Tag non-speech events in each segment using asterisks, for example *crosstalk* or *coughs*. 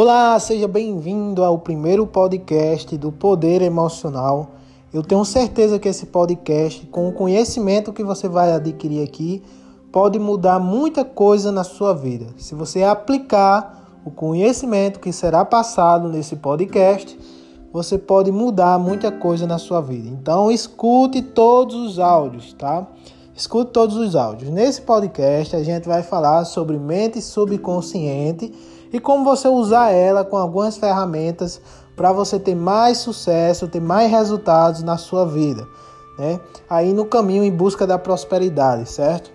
Olá, seja bem-vindo ao primeiro podcast do Poder Emocional. Eu tenho certeza que esse podcast, com o conhecimento que você vai adquirir aqui, pode mudar muita coisa na sua vida. Se você aplicar o conhecimento que será passado nesse podcast, você pode mudar muita coisa na sua vida. Então, escute todos os áudios, tá? Escute todos os áudios. Nesse podcast, a gente vai falar sobre mente subconsciente e como você usar ela com algumas ferramentas para você ter mais sucesso, ter mais resultados na sua vida, né? Aí no caminho em busca da prosperidade, certo?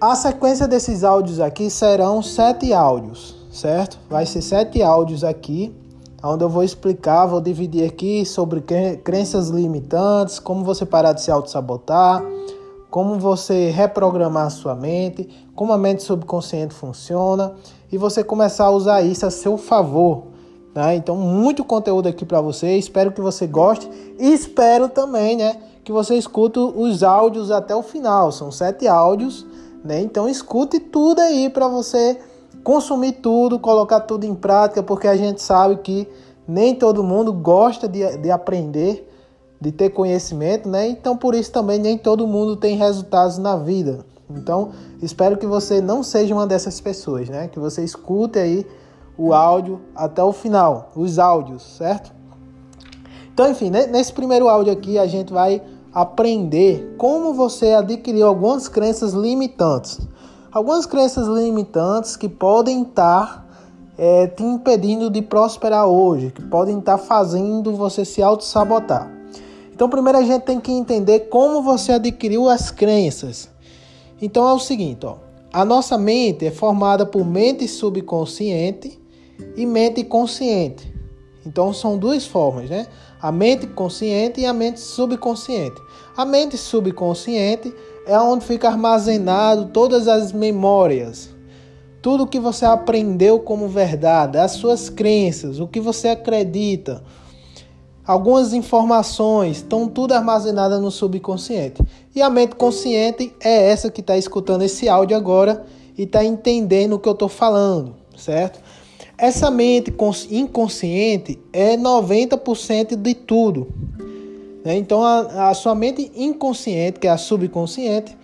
A sequência desses áudios aqui serão sete áudios, certo? Vai ser sete áudios aqui, onde eu vou explicar, vou dividir aqui sobre crenças limitantes, como você parar de se auto-sabotar, como você reprogramar a sua mente, como a mente subconsciente funciona e você começar a usar isso a seu favor. Tá? Então, muito conteúdo aqui para você. Espero que você goste e espero também, né, que você escute os áudios até o final. São sete áudios, né? Então, escute tudo aí para você consumir tudo, colocar tudo em prática, porque a gente sabe que nem todo mundo gosta de, de aprender de ter conhecimento, né? Então por isso também nem todo mundo tem resultados na vida. Então espero que você não seja uma dessas pessoas, né? Que você escute aí o áudio até o final, os áudios, certo? Então, enfim, nesse primeiro áudio aqui a gente vai aprender como você adquiriu algumas crenças limitantes. Algumas crenças limitantes que podem estar é, te impedindo de prosperar hoje, que podem estar fazendo você se auto-sabotar. Então, primeiro a gente tem que entender como você adquiriu as crenças. Então é o seguinte, ó, a nossa mente é formada por mente subconsciente e mente consciente. Então são duas formas, né? A mente consciente e a mente subconsciente. A mente subconsciente é onde fica armazenado todas as memórias, tudo que você aprendeu como verdade, as suas crenças, o que você acredita, Algumas informações estão tudo armazenadas no subconsciente. E a mente consciente é essa que está escutando esse áudio agora e está entendendo o que eu estou falando, certo? Essa mente inconsciente é 90% de tudo. Né? Então, a, a sua mente inconsciente, que é a subconsciente,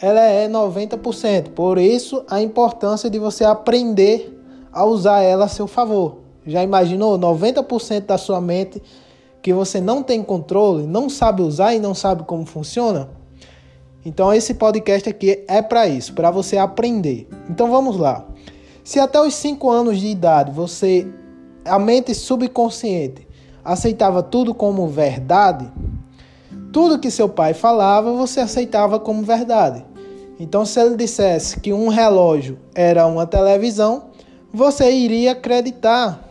ela é 90%. Por isso, a importância de você aprender a usar ela a seu favor. Já imaginou? 90% da sua mente que você não tem controle, não sabe usar e não sabe como funciona? Então esse podcast aqui é para isso, para você aprender. Então vamos lá. Se até os 5 anos de idade você a mente subconsciente aceitava tudo como verdade, tudo que seu pai falava você aceitava como verdade. Então se ele dissesse que um relógio era uma televisão, você iria acreditar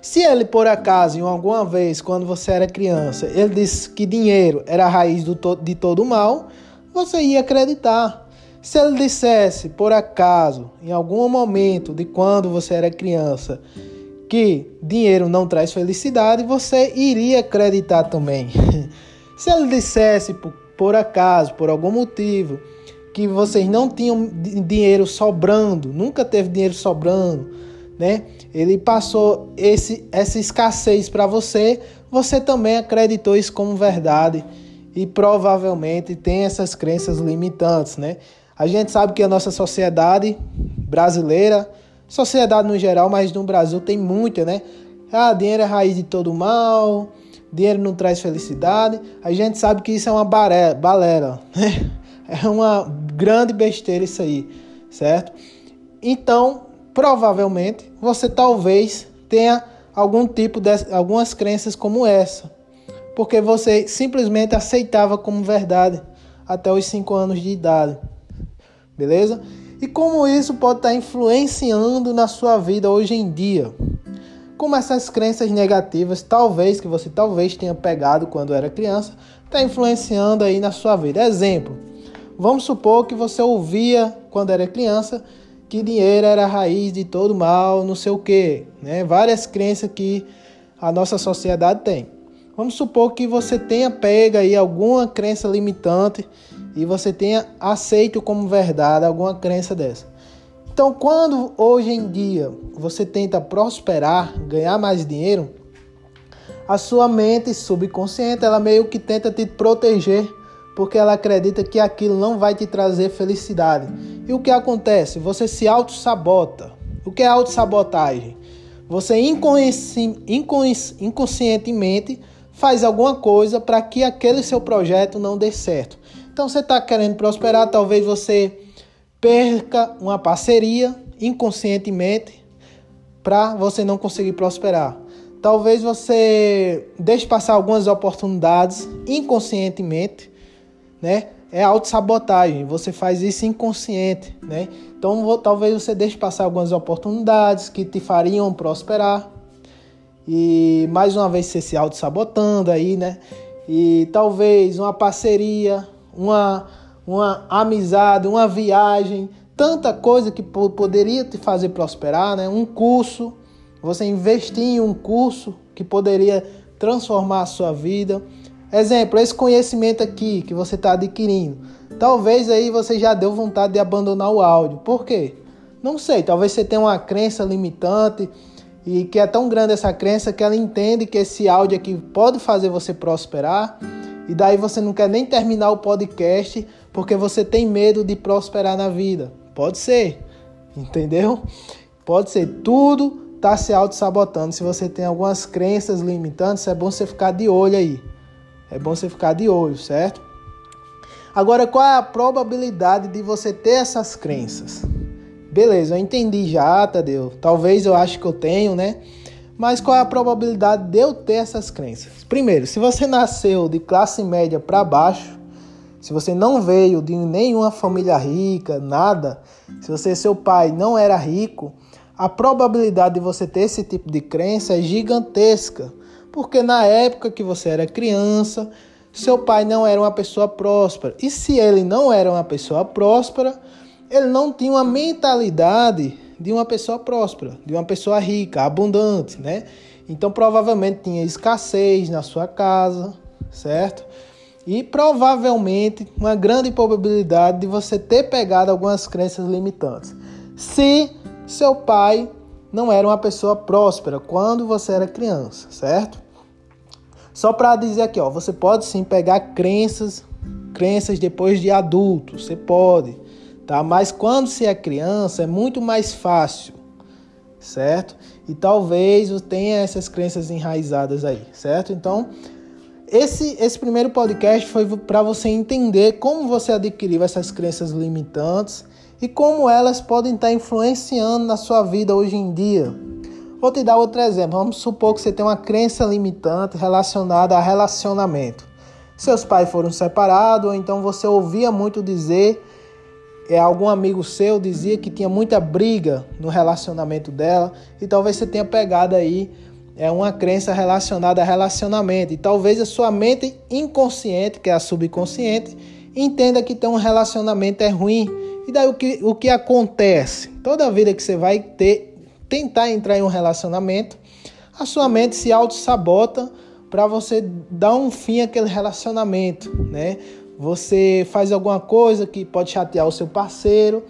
se ele, por acaso, em alguma vez, quando você era criança, ele disse que dinheiro era a raiz to de todo mal, você ia acreditar. Se ele dissesse, por acaso, em algum momento de quando você era criança, que dinheiro não traz felicidade, você iria acreditar também. *laughs* Se ele dissesse, por, por acaso, por algum motivo, que vocês não tinham dinheiro sobrando, nunca teve dinheiro sobrando, né? Ele passou esse, essa escassez para você, você também acreditou isso como verdade e provavelmente tem essas crenças limitantes, né? A gente sabe que a nossa sociedade brasileira, sociedade no geral, mas no Brasil tem muita, né? Ah, dinheiro é raiz de todo mal, dinheiro não traz felicidade. A gente sabe que isso é uma balela, né? *laughs* É uma grande besteira isso aí, certo? Então, provavelmente você talvez tenha algum tipo de algumas crenças como essa, porque você simplesmente aceitava como verdade até os 5 anos de idade. Beleza? E como isso pode estar influenciando na sua vida hoje em dia? Como essas crenças negativas, talvez que você talvez tenha pegado quando era criança, está influenciando aí na sua vida. Exemplo: vamos supor que você ouvia quando era criança que dinheiro era a raiz de todo mal, não sei o quê, né? Várias crenças que a nossa sociedade tem. Vamos supor que você tenha pego aí alguma crença limitante e você tenha aceito como verdade alguma crença dessa. Então, quando hoje em dia você tenta prosperar, ganhar mais dinheiro, a sua mente subconsciente, ela meio que tenta te proteger, porque ela acredita que aquilo não vai te trazer felicidade. E o que acontece? Você se auto-sabota. O que é auto-sabotagem? Você inconsci... inconscientemente faz alguma coisa para que aquele seu projeto não dê certo. Então você está querendo prosperar, talvez você perca uma parceria inconscientemente para você não conseguir prosperar. Talvez você deixe passar algumas oportunidades inconscientemente, né? É autossabotagem, você faz isso inconsciente, né? Então talvez você deixe passar algumas oportunidades que te fariam prosperar. E mais uma vez você se auto-sabotando aí, né? E talvez uma parceria, uma, uma amizade, uma viagem, tanta coisa que poderia te fazer prosperar, né? Um curso, você investir em um curso que poderia transformar a sua vida. Exemplo, esse conhecimento aqui que você está adquirindo. Talvez aí você já deu vontade de abandonar o áudio. Por quê? Não sei, talvez você tenha uma crença limitante e que é tão grande essa crença que ela entende que esse áudio aqui pode fazer você prosperar e daí você não quer nem terminar o podcast porque você tem medo de prosperar na vida. Pode ser, entendeu? Pode ser. Tudo está se auto-sabotando. Se você tem algumas crenças limitantes, é bom você ficar de olho aí. É bom você ficar de olho, certo? Agora, qual é a probabilidade de você ter essas crenças? Beleza, eu entendi já, Tadeu. Talvez eu acho que eu tenho, né? Mas qual é a probabilidade de eu ter essas crenças? Primeiro, se você nasceu de classe média para baixo, se você não veio de nenhuma família rica, nada, se você seu pai não era rico, a probabilidade de você ter esse tipo de crença é gigantesca, porque na época que você era criança, seu pai não era uma pessoa próspera. E se ele não era uma pessoa próspera, ele não tinha uma mentalidade de uma pessoa próspera, de uma pessoa rica, abundante, né? Então provavelmente tinha escassez na sua casa, certo? E provavelmente uma grande probabilidade de você ter pegado algumas crenças limitantes. Se seu pai não era uma pessoa próspera quando você era criança, certo? Só para dizer aqui, ó, você pode sim pegar crenças, crenças depois de adulto, você pode, tá? Mas quando você é criança é muito mais fácil, certo? E talvez você tenha essas crenças enraizadas aí, certo? Então, esse, esse primeiro podcast foi para você entender como você adquiriu essas crenças limitantes e como elas podem estar influenciando na sua vida hoje em dia. Vou te dar outro exemplo. Vamos supor que você tem uma crença limitante relacionada a relacionamento. Seus pais foram separados, ou então você ouvia muito dizer, é, algum amigo seu dizia que tinha muita briga no relacionamento dela, e talvez você tenha pegado aí é uma crença relacionada a relacionamento. E talvez a sua mente inconsciente, que é a subconsciente, entenda que ter um relacionamento é ruim. E daí o que, o que acontece? Toda vida que você vai ter, tentar entrar em um relacionamento, a sua mente se auto-sabota para você dar um fim àquele relacionamento, né? Você faz alguma coisa que pode chatear o seu parceiro.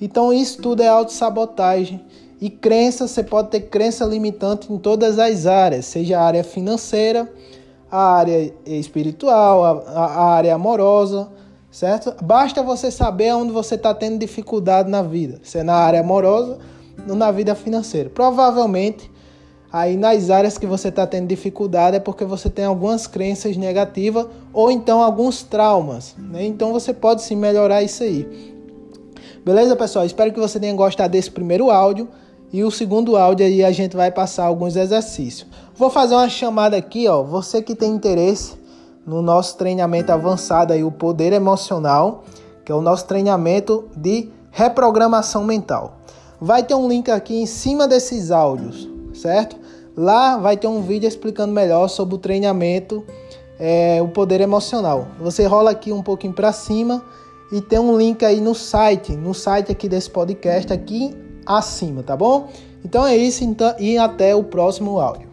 Então isso tudo é auto-sabotagem. E crença, você pode ter crença limitante em todas as áreas, seja a área financeira, a área espiritual, a, a área amorosa, certo? Basta você saber onde você está tendo dificuldade na vida, se é na área amorosa ou na vida financeira. Provavelmente, aí nas áreas que você está tendo dificuldade é porque você tem algumas crenças negativas ou então alguns traumas, né? Então você pode sim melhorar isso aí. Beleza, pessoal? Espero que você tenha gostado desse primeiro áudio. E o segundo áudio aí a gente vai passar alguns exercícios. Vou fazer uma chamada aqui, ó. Você que tem interesse no nosso treinamento avançado aí, o poder emocional, que é o nosso treinamento de reprogramação mental. Vai ter um link aqui em cima desses áudios, certo? Lá vai ter um vídeo explicando melhor sobre o treinamento, é, o poder emocional. Você rola aqui um pouquinho para cima e tem um link aí no site, no site aqui desse podcast aqui acima, tá bom? Então é isso então, e até o próximo áudio.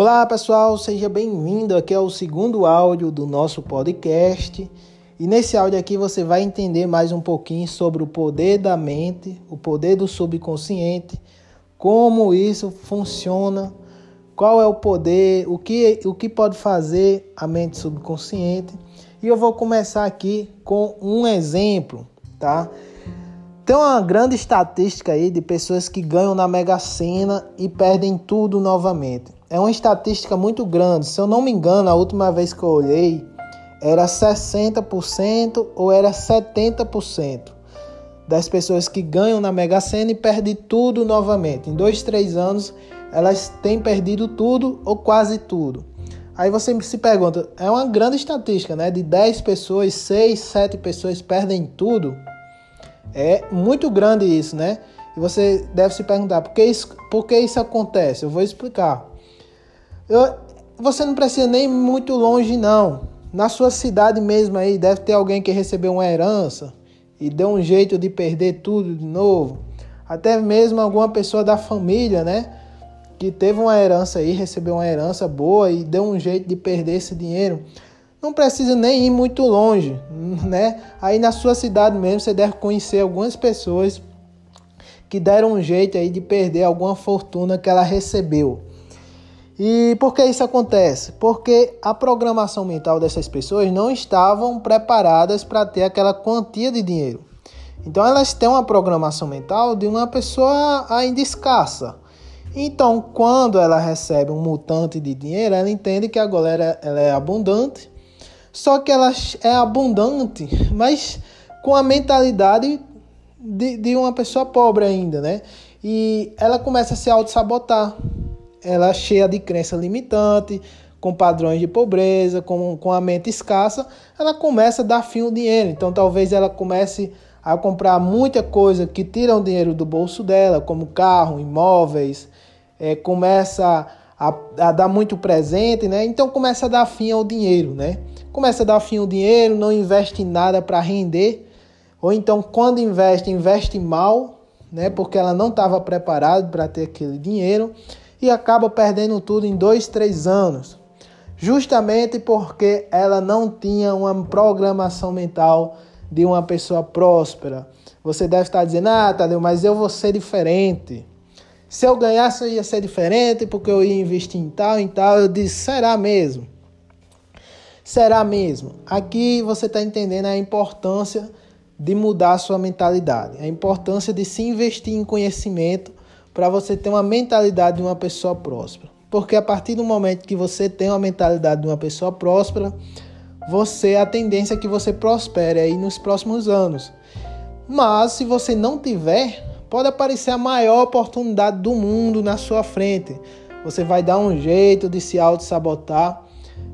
Olá pessoal, seja bem-vindo. Aqui é o segundo áudio do nosso podcast. E nesse áudio aqui você vai entender mais um pouquinho sobre o poder da mente, o poder do subconsciente, como isso funciona, qual é o poder, o que, o que pode fazer a mente subconsciente. E eu vou começar aqui com um exemplo, tá? Tem uma grande estatística aí de pessoas que ganham na Mega Sena e perdem tudo novamente. É uma estatística muito grande. Se eu não me engano, a última vez que eu olhei era 60% ou era 70% das pessoas que ganham na Mega Sena e perdem tudo novamente. Em dois, três anos, elas têm perdido tudo ou quase tudo. Aí você se pergunta, é uma grande estatística, né? De 10 pessoas, 6, 7 pessoas perdem tudo. É muito grande isso, né? E você deve se perguntar por que isso, por que isso acontece? Eu vou explicar. Eu, você não precisa nem muito longe, não. Na sua cidade mesmo aí, deve ter alguém que recebeu uma herança e deu um jeito de perder tudo de novo. Até mesmo alguma pessoa da família, né? Que teve uma herança aí, recebeu uma herança boa e deu um jeito de perder esse dinheiro não precisa nem ir muito longe, né? Aí na sua cidade mesmo você deve conhecer algumas pessoas que deram um jeito aí de perder alguma fortuna que ela recebeu. E por que isso acontece? Porque a programação mental dessas pessoas não estavam preparadas para ter aquela quantia de dinheiro. Então elas têm uma programação mental de uma pessoa ainda escassa. Então, quando ela recebe um mutante de dinheiro, ela entende que agora ela é abundante só que ela é abundante, mas com a mentalidade de, de uma pessoa pobre ainda, né? E ela começa a se auto-sabotar. Ela é cheia de crença limitante, com padrões de pobreza, com, com a mente escassa, ela começa a dar fim ao dinheiro. Então talvez ela comece a comprar muita coisa que tira o dinheiro do bolso dela, como carro, imóveis, é, começa a, a, dar muito presente, né? Então começa a dar fim ao dinheiro, né? Começa a dar fim ao dinheiro, não investe em nada para render, ou então quando investe, investe mal, né, porque ela não estava preparada para ter aquele dinheiro e acaba perdendo tudo em dois, três anos, justamente porque ela não tinha uma programação mental de uma pessoa próspera. Você deve estar dizendo, ah, Tadeu, mas eu vou ser diferente. Se eu ganhasse, eu ia ser diferente, porque eu ia investir em tal, em tal. Eu disse, será mesmo? Será mesmo? Aqui você está entendendo a importância de mudar a sua mentalidade, a importância de se investir em conhecimento para você ter uma mentalidade de uma pessoa próspera. Porque a partir do momento que você tem uma mentalidade de uma pessoa próspera, você a tendência é que você prospere aí nos próximos anos. Mas se você não tiver, pode aparecer a maior oportunidade do mundo na sua frente. Você vai dar um jeito de se auto-sabotar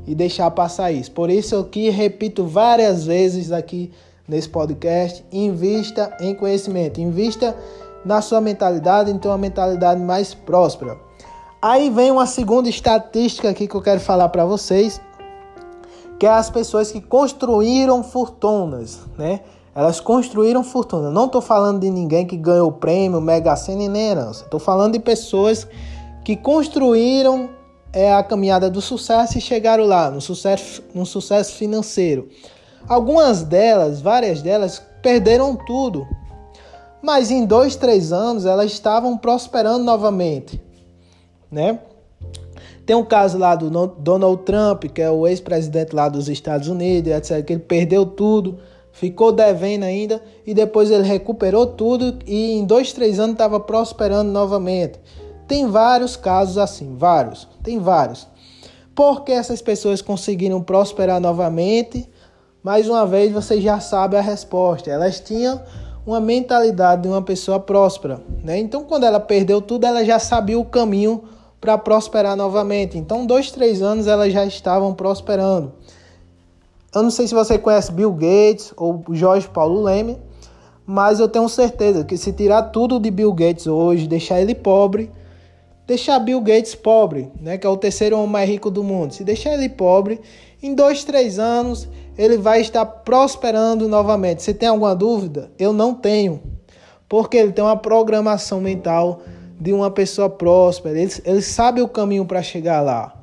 e deixar passar isso. Por isso aqui repito várias vezes aqui nesse podcast, invista em conhecimento, invista na sua mentalidade, então uma mentalidade mais próspera. Aí vem uma segunda estatística aqui que eu quero falar para vocês, que é as pessoas que construíram fortunas, né? Elas construíram fortuna. Não estou falando de ninguém que ganhou prêmio, mega sena e nem herança. Estou falando de pessoas que construíram é a caminhada do sucesso e chegaram lá, no sucesso, no sucesso financeiro. Algumas delas, várias delas, perderam tudo. Mas em dois, três anos elas estavam prosperando novamente. Né? Tem um caso lá do Donald Trump, que é o ex-presidente lá dos Estados Unidos, etc., que ele perdeu tudo, ficou devendo ainda, e depois ele recuperou tudo e em dois, três anos estava prosperando novamente. Tem vários casos assim, vários, tem vários. Porque essas pessoas conseguiram prosperar novamente? Mais uma vez, você já sabe a resposta. Elas tinham uma mentalidade de uma pessoa próspera, né? Então, quando ela perdeu tudo, ela já sabia o caminho para prosperar novamente. Então, dois, três anos elas já estavam prosperando. Eu não sei se você conhece Bill Gates ou Jorge Paulo Leme, mas eu tenho certeza que se tirar tudo de Bill Gates hoje, deixar ele pobre, deixar Bill Gates pobre, né, que é o terceiro homem mais rico do mundo, se deixar ele pobre, em dois, três anos ele vai estar prosperando novamente. Você tem alguma dúvida? Eu não tenho, porque ele tem uma programação mental de uma pessoa próspera. Ele, ele sabe o caminho para chegar lá.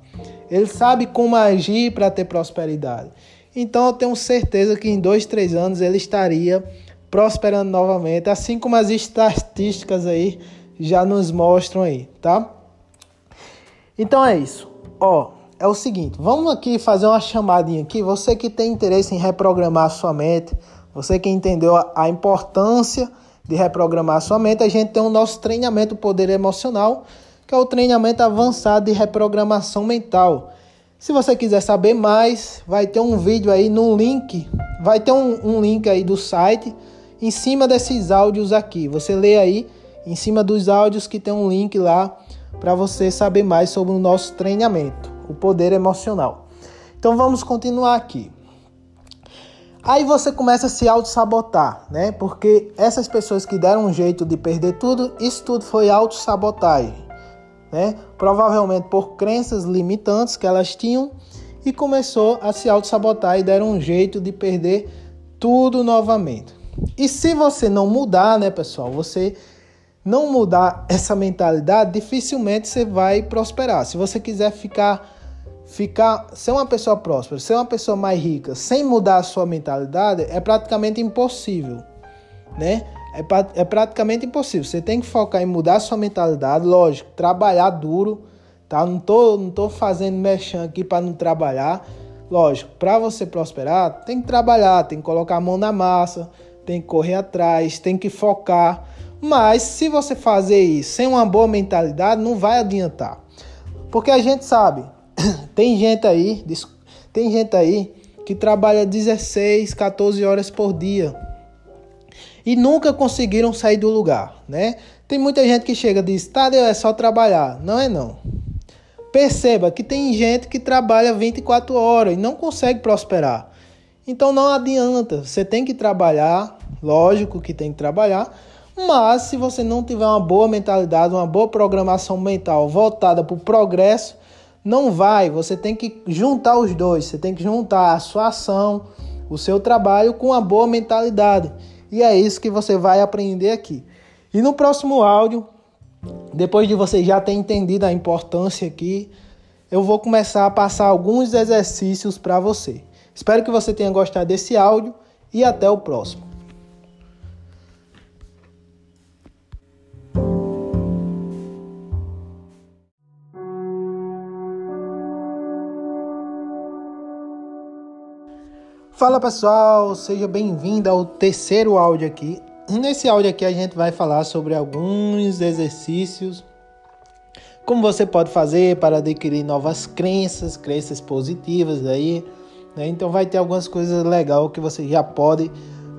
ele sabe como agir para ter prosperidade. Então eu tenho certeza que em dois, três anos ele estaria prosperando novamente, assim como as estatísticas aí já nos mostram aí, tá? Então é isso. Ó, é o seguinte, vamos aqui fazer uma chamadinha aqui. Você que tem interesse em reprogramar a sua mente, você que entendeu a importância de reprogramar a sua mente, a gente tem o nosso treinamento Poder Emocional, que é o treinamento avançado de reprogramação mental. Se você quiser saber mais, vai ter um vídeo aí no link, vai ter um, um link aí do site em cima desses áudios aqui. Você lê aí em cima dos áudios que tem um link lá para você saber mais sobre o nosso treinamento, o poder emocional. Então vamos continuar aqui. Aí você começa a se auto-sabotar, né? Porque essas pessoas que deram um jeito de perder tudo, isso tudo foi auto-sabotagem né? Provavelmente por crenças limitantes que elas tinham e começou a se auto-sabotar e deram um jeito de perder tudo novamente. E se você não mudar, né, pessoal, você não mudar essa mentalidade, dificilmente você vai prosperar. Se você quiser ficar ficar ser uma pessoa próspera, ser uma pessoa mais rica, sem mudar a sua mentalidade, é praticamente impossível, né? é, é praticamente impossível. Você tem que focar em mudar sua mentalidade, lógico, trabalhar duro, tá? Não tô, não tô fazendo mexão aqui para não trabalhar. Lógico, para você prosperar, tem que trabalhar, tem que colocar a mão na massa, tem que correr atrás, tem que focar. Mas se você fazer isso sem uma boa mentalidade, não vai adiantar. Porque a gente sabe, *clears throat* tem gente aí, tem gente aí que trabalha 16, 14 horas por dia e nunca conseguiram sair do lugar, né? Tem muita gente que chega e diz, Tadeu, é só trabalhar. Não é não. Perceba que tem gente que trabalha 24 horas e não consegue prosperar. Então não adianta, você tem que trabalhar, lógico que tem que trabalhar, mas se você não tiver uma boa mentalidade, uma boa programação mental voltada para o progresso, não vai. Você tem que juntar os dois. Você tem que juntar a sua ação, o seu trabalho com a boa mentalidade. E é isso que você vai aprender aqui. E no próximo áudio, depois de você já ter entendido a importância aqui, eu vou começar a passar alguns exercícios para você. Espero que você tenha gostado desse áudio e até o próximo. Fala pessoal, seja bem-vindo ao terceiro áudio aqui. Nesse áudio aqui a gente vai falar sobre alguns exercícios, como você pode fazer para adquirir novas crenças, crenças positivas aí, né? Então vai ter algumas coisas legais que você já pode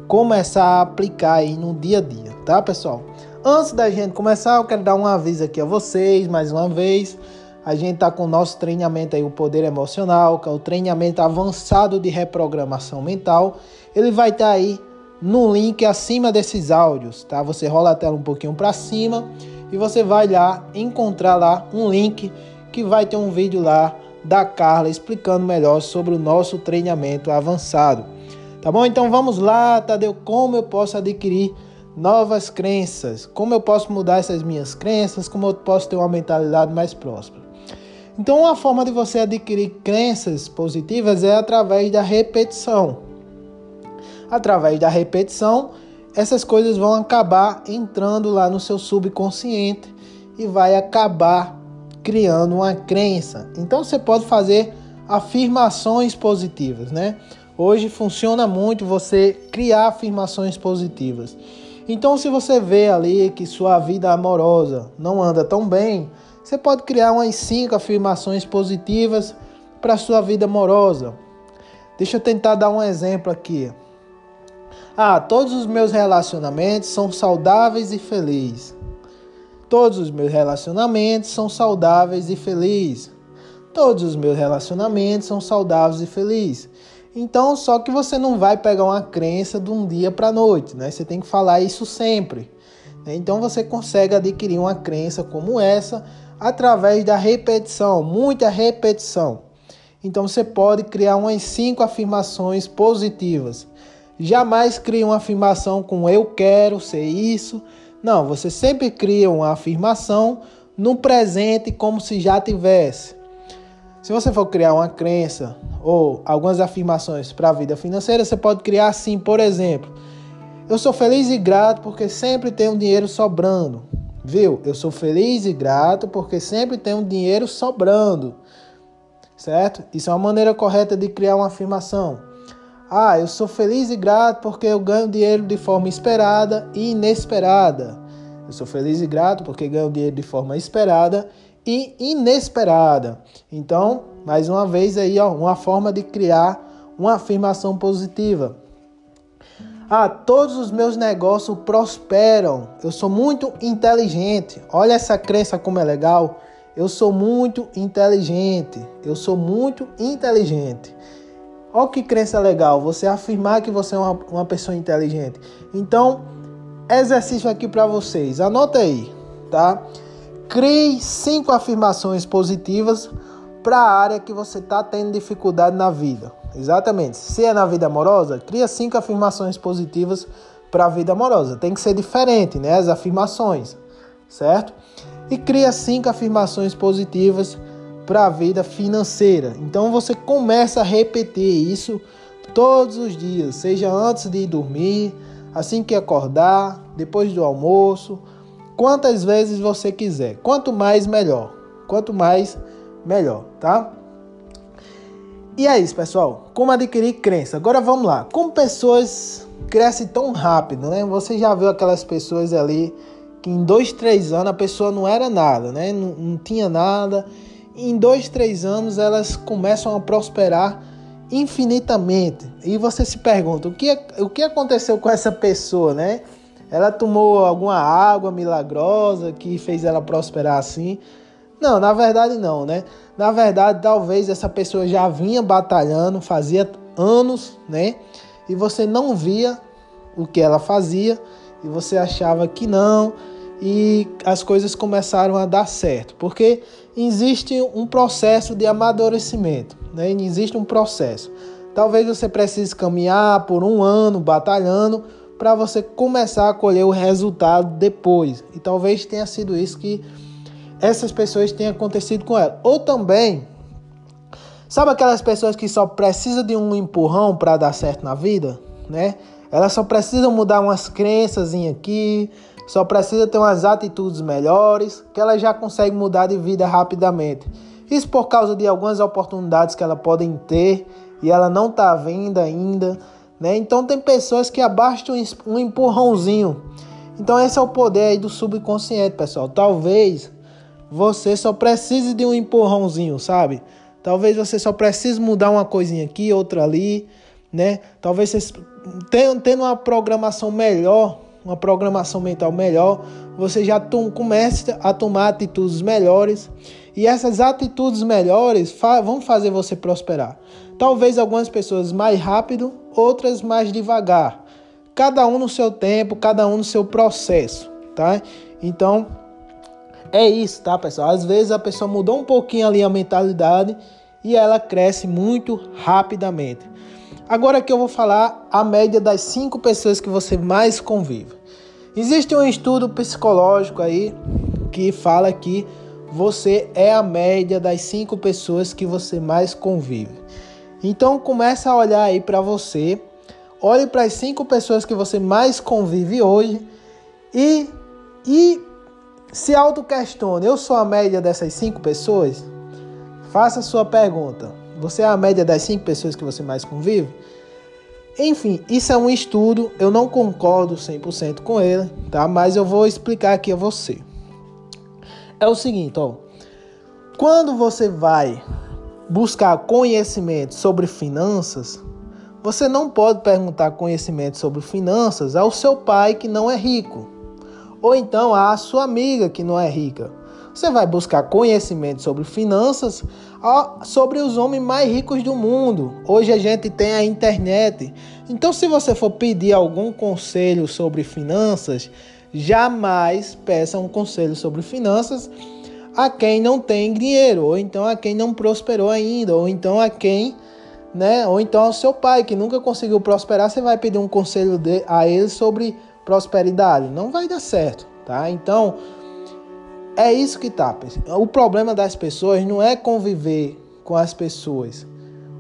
começar a aplicar aí no dia a dia, tá pessoal? Antes da gente começar, eu quero dar um aviso aqui a vocês, mais uma vez. A gente está com o nosso treinamento aí, o poder emocional, que é o treinamento avançado de reprogramação mental. Ele vai estar tá aí no link acima desses áudios, tá? Você rola a tela um pouquinho para cima e você vai lá encontrar lá um link que vai ter um vídeo lá da Carla explicando melhor sobre o nosso treinamento avançado. Tá bom? Então vamos lá, Tadeu, como eu posso adquirir novas crenças? Como eu posso mudar essas minhas crenças? Como eu posso ter uma mentalidade mais próspera? Então, uma forma de você adquirir crenças positivas é através da repetição. Através da repetição, essas coisas vão acabar entrando lá no seu subconsciente e vai acabar criando uma crença. Então, você pode fazer afirmações positivas, né? Hoje funciona muito você criar afirmações positivas. Então, se você vê ali que sua vida amorosa não anda tão bem, você pode criar umas cinco afirmações positivas para a sua vida amorosa. Deixa eu tentar dar um exemplo aqui. Ah, todos os meus relacionamentos são saudáveis e felizes. Todos os meus relacionamentos são saudáveis e felizes. Todos os meus relacionamentos são saudáveis e felizes. Então, só que você não vai pegar uma crença de um dia para noite, né? Você tem que falar isso sempre. Então, você consegue adquirir uma crença como essa através da repetição, muita repetição. Então você pode criar umas cinco afirmações positivas. Jamais crie uma afirmação com eu quero ser isso. Não, você sempre cria uma afirmação no presente como se já tivesse. Se você for criar uma crença ou algumas afirmações para a vida financeira, você pode criar assim, por exemplo: Eu sou feliz e grato porque sempre tenho dinheiro sobrando. Viu? Eu sou feliz e grato porque sempre tenho dinheiro sobrando. Certo? Isso é uma maneira correta de criar uma afirmação. Ah, eu sou feliz e grato porque eu ganho dinheiro de forma esperada e inesperada. Eu sou feliz e grato porque ganho dinheiro de forma esperada e inesperada. Então, mais uma vez aí, ó, uma forma de criar uma afirmação positiva. Ah, todos os meus negócios prosperam. Eu sou muito inteligente. Olha essa crença como é legal. Eu sou muito inteligente. Eu sou muito inteligente. Olha que crença legal, você afirmar que você é uma, uma pessoa inteligente. Então, exercício aqui para vocês. Anota aí, tá? Crie cinco afirmações positivas para a área que você está tendo dificuldade na vida. Exatamente. Se é na vida amorosa, cria cinco afirmações positivas para a vida amorosa. Tem que ser diferente, né? As afirmações, certo? E cria cinco afirmações positivas para a vida financeira. Então você começa a repetir isso todos os dias, seja antes de dormir, assim que acordar, depois do almoço, quantas vezes você quiser. Quanto mais melhor. Quanto mais melhor, tá? E é isso, pessoal. Como adquirir crença? Agora vamos lá. Como pessoas crescem tão rápido, né? Você já viu aquelas pessoas ali que em dois, três anos a pessoa não era nada, né? Não, não tinha nada em dois, três anos elas começam a prosperar infinitamente. E você se pergunta, o que, o que aconteceu com essa pessoa, né? Ela tomou alguma água milagrosa que fez ela prosperar assim? Não, na verdade não, né? Na verdade, talvez essa pessoa já vinha batalhando, fazia anos, né? E você não via o que ela fazia e você achava que não, e as coisas começaram a dar certo, porque existe um processo de amadurecimento, né? existe um processo. Talvez você precise caminhar por um ano batalhando para você começar a colher o resultado depois. E talvez tenha sido isso que essas pessoas tenham acontecido com ela. Ou também, sabe aquelas pessoas que só precisam de um empurrão para dar certo na vida, né? Elas só precisam mudar umas crenças aqui, só precisa ter umas atitudes melhores que ela já consegue mudar de vida rapidamente. Isso por causa de algumas oportunidades que ela podem ter e ela não está vendo ainda, né? Então tem pessoas que abastam um empurrãozinho. Então esse é o poder aí do subconsciente, pessoal. Talvez você só precise de um empurrãozinho, sabe? Talvez você só precise mudar uma coisinha aqui, outra ali, né? Talvez você tenha tendo uma programação melhor uma programação mental melhor, você já tom, começa a tomar atitudes melhores e essas atitudes melhores fa vão fazer você prosperar. Talvez algumas pessoas mais rápido, outras mais devagar. Cada um no seu tempo, cada um no seu processo, tá? Então, é isso, tá, pessoal? Às vezes a pessoa mudou um pouquinho ali a mentalidade e ela cresce muito rapidamente. Agora que eu vou falar a média das cinco pessoas que você mais convive. Existe um estudo psicológico aí que fala que você é a média das cinco pessoas que você mais convive. Então começa a olhar aí para você, olhe para as cinco pessoas que você mais convive hoje e e se auto-questione. Eu sou a média dessas cinco pessoas? Faça a sua pergunta. Você é a média das cinco pessoas que você mais convive? Enfim, isso é um estudo, eu não concordo 100% com ele, tá? Mas eu vou explicar aqui a você. É o seguinte, ó. Quando você vai buscar conhecimento sobre finanças, você não pode perguntar conhecimento sobre finanças ao seu pai que não é rico, ou então à sua amiga que não é rica. Você vai buscar conhecimento sobre finanças sobre os homens mais ricos do mundo. Hoje a gente tem a internet. Então, se você for pedir algum conselho sobre finanças, jamais peça um conselho sobre finanças a quem não tem dinheiro, ou então a quem não prosperou ainda, ou então a quem, né, ou então ao seu pai que nunca conseguiu prosperar, você vai pedir um conselho a ele sobre prosperidade. Não vai dar certo, tá? Então, é isso que tá. O problema das pessoas não é conviver com as pessoas.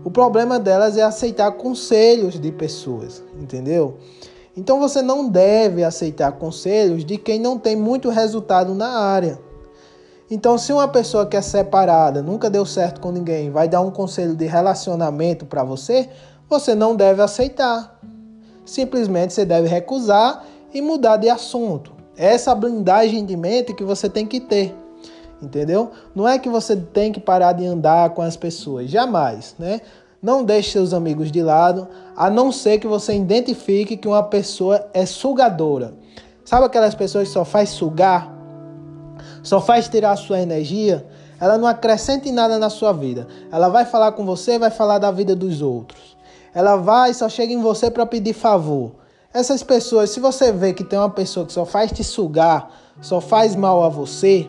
O problema delas é aceitar conselhos de pessoas, entendeu? Então você não deve aceitar conselhos de quem não tem muito resultado na área. Então, se uma pessoa que é separada, nunca deu certo com ninguém, vai dar um conselho de relacionamento para você, você não deve aceitar. Simplesmente você deve recusar e mudar de assunto. Essa blindagem de mente que você tem que ter. Entendeu? Não é que você tem que parar de andar com as pessoas, jamais, né? Não deixe seus amigos de lado, a não ser que você identifique que uma pessoa é sugadora. Sabe aquelas pessoas que só faz sugar? Só faz tirar a sua energia? Ela não acrescenta em nada na sua vida. Ela vai falar com você, vai falar da vida dos outros. Ela vai só chega em você para pedir favor. Essas pessoas, se você vê que tem uma pessoa que só faz te sugar, só faz mal a você,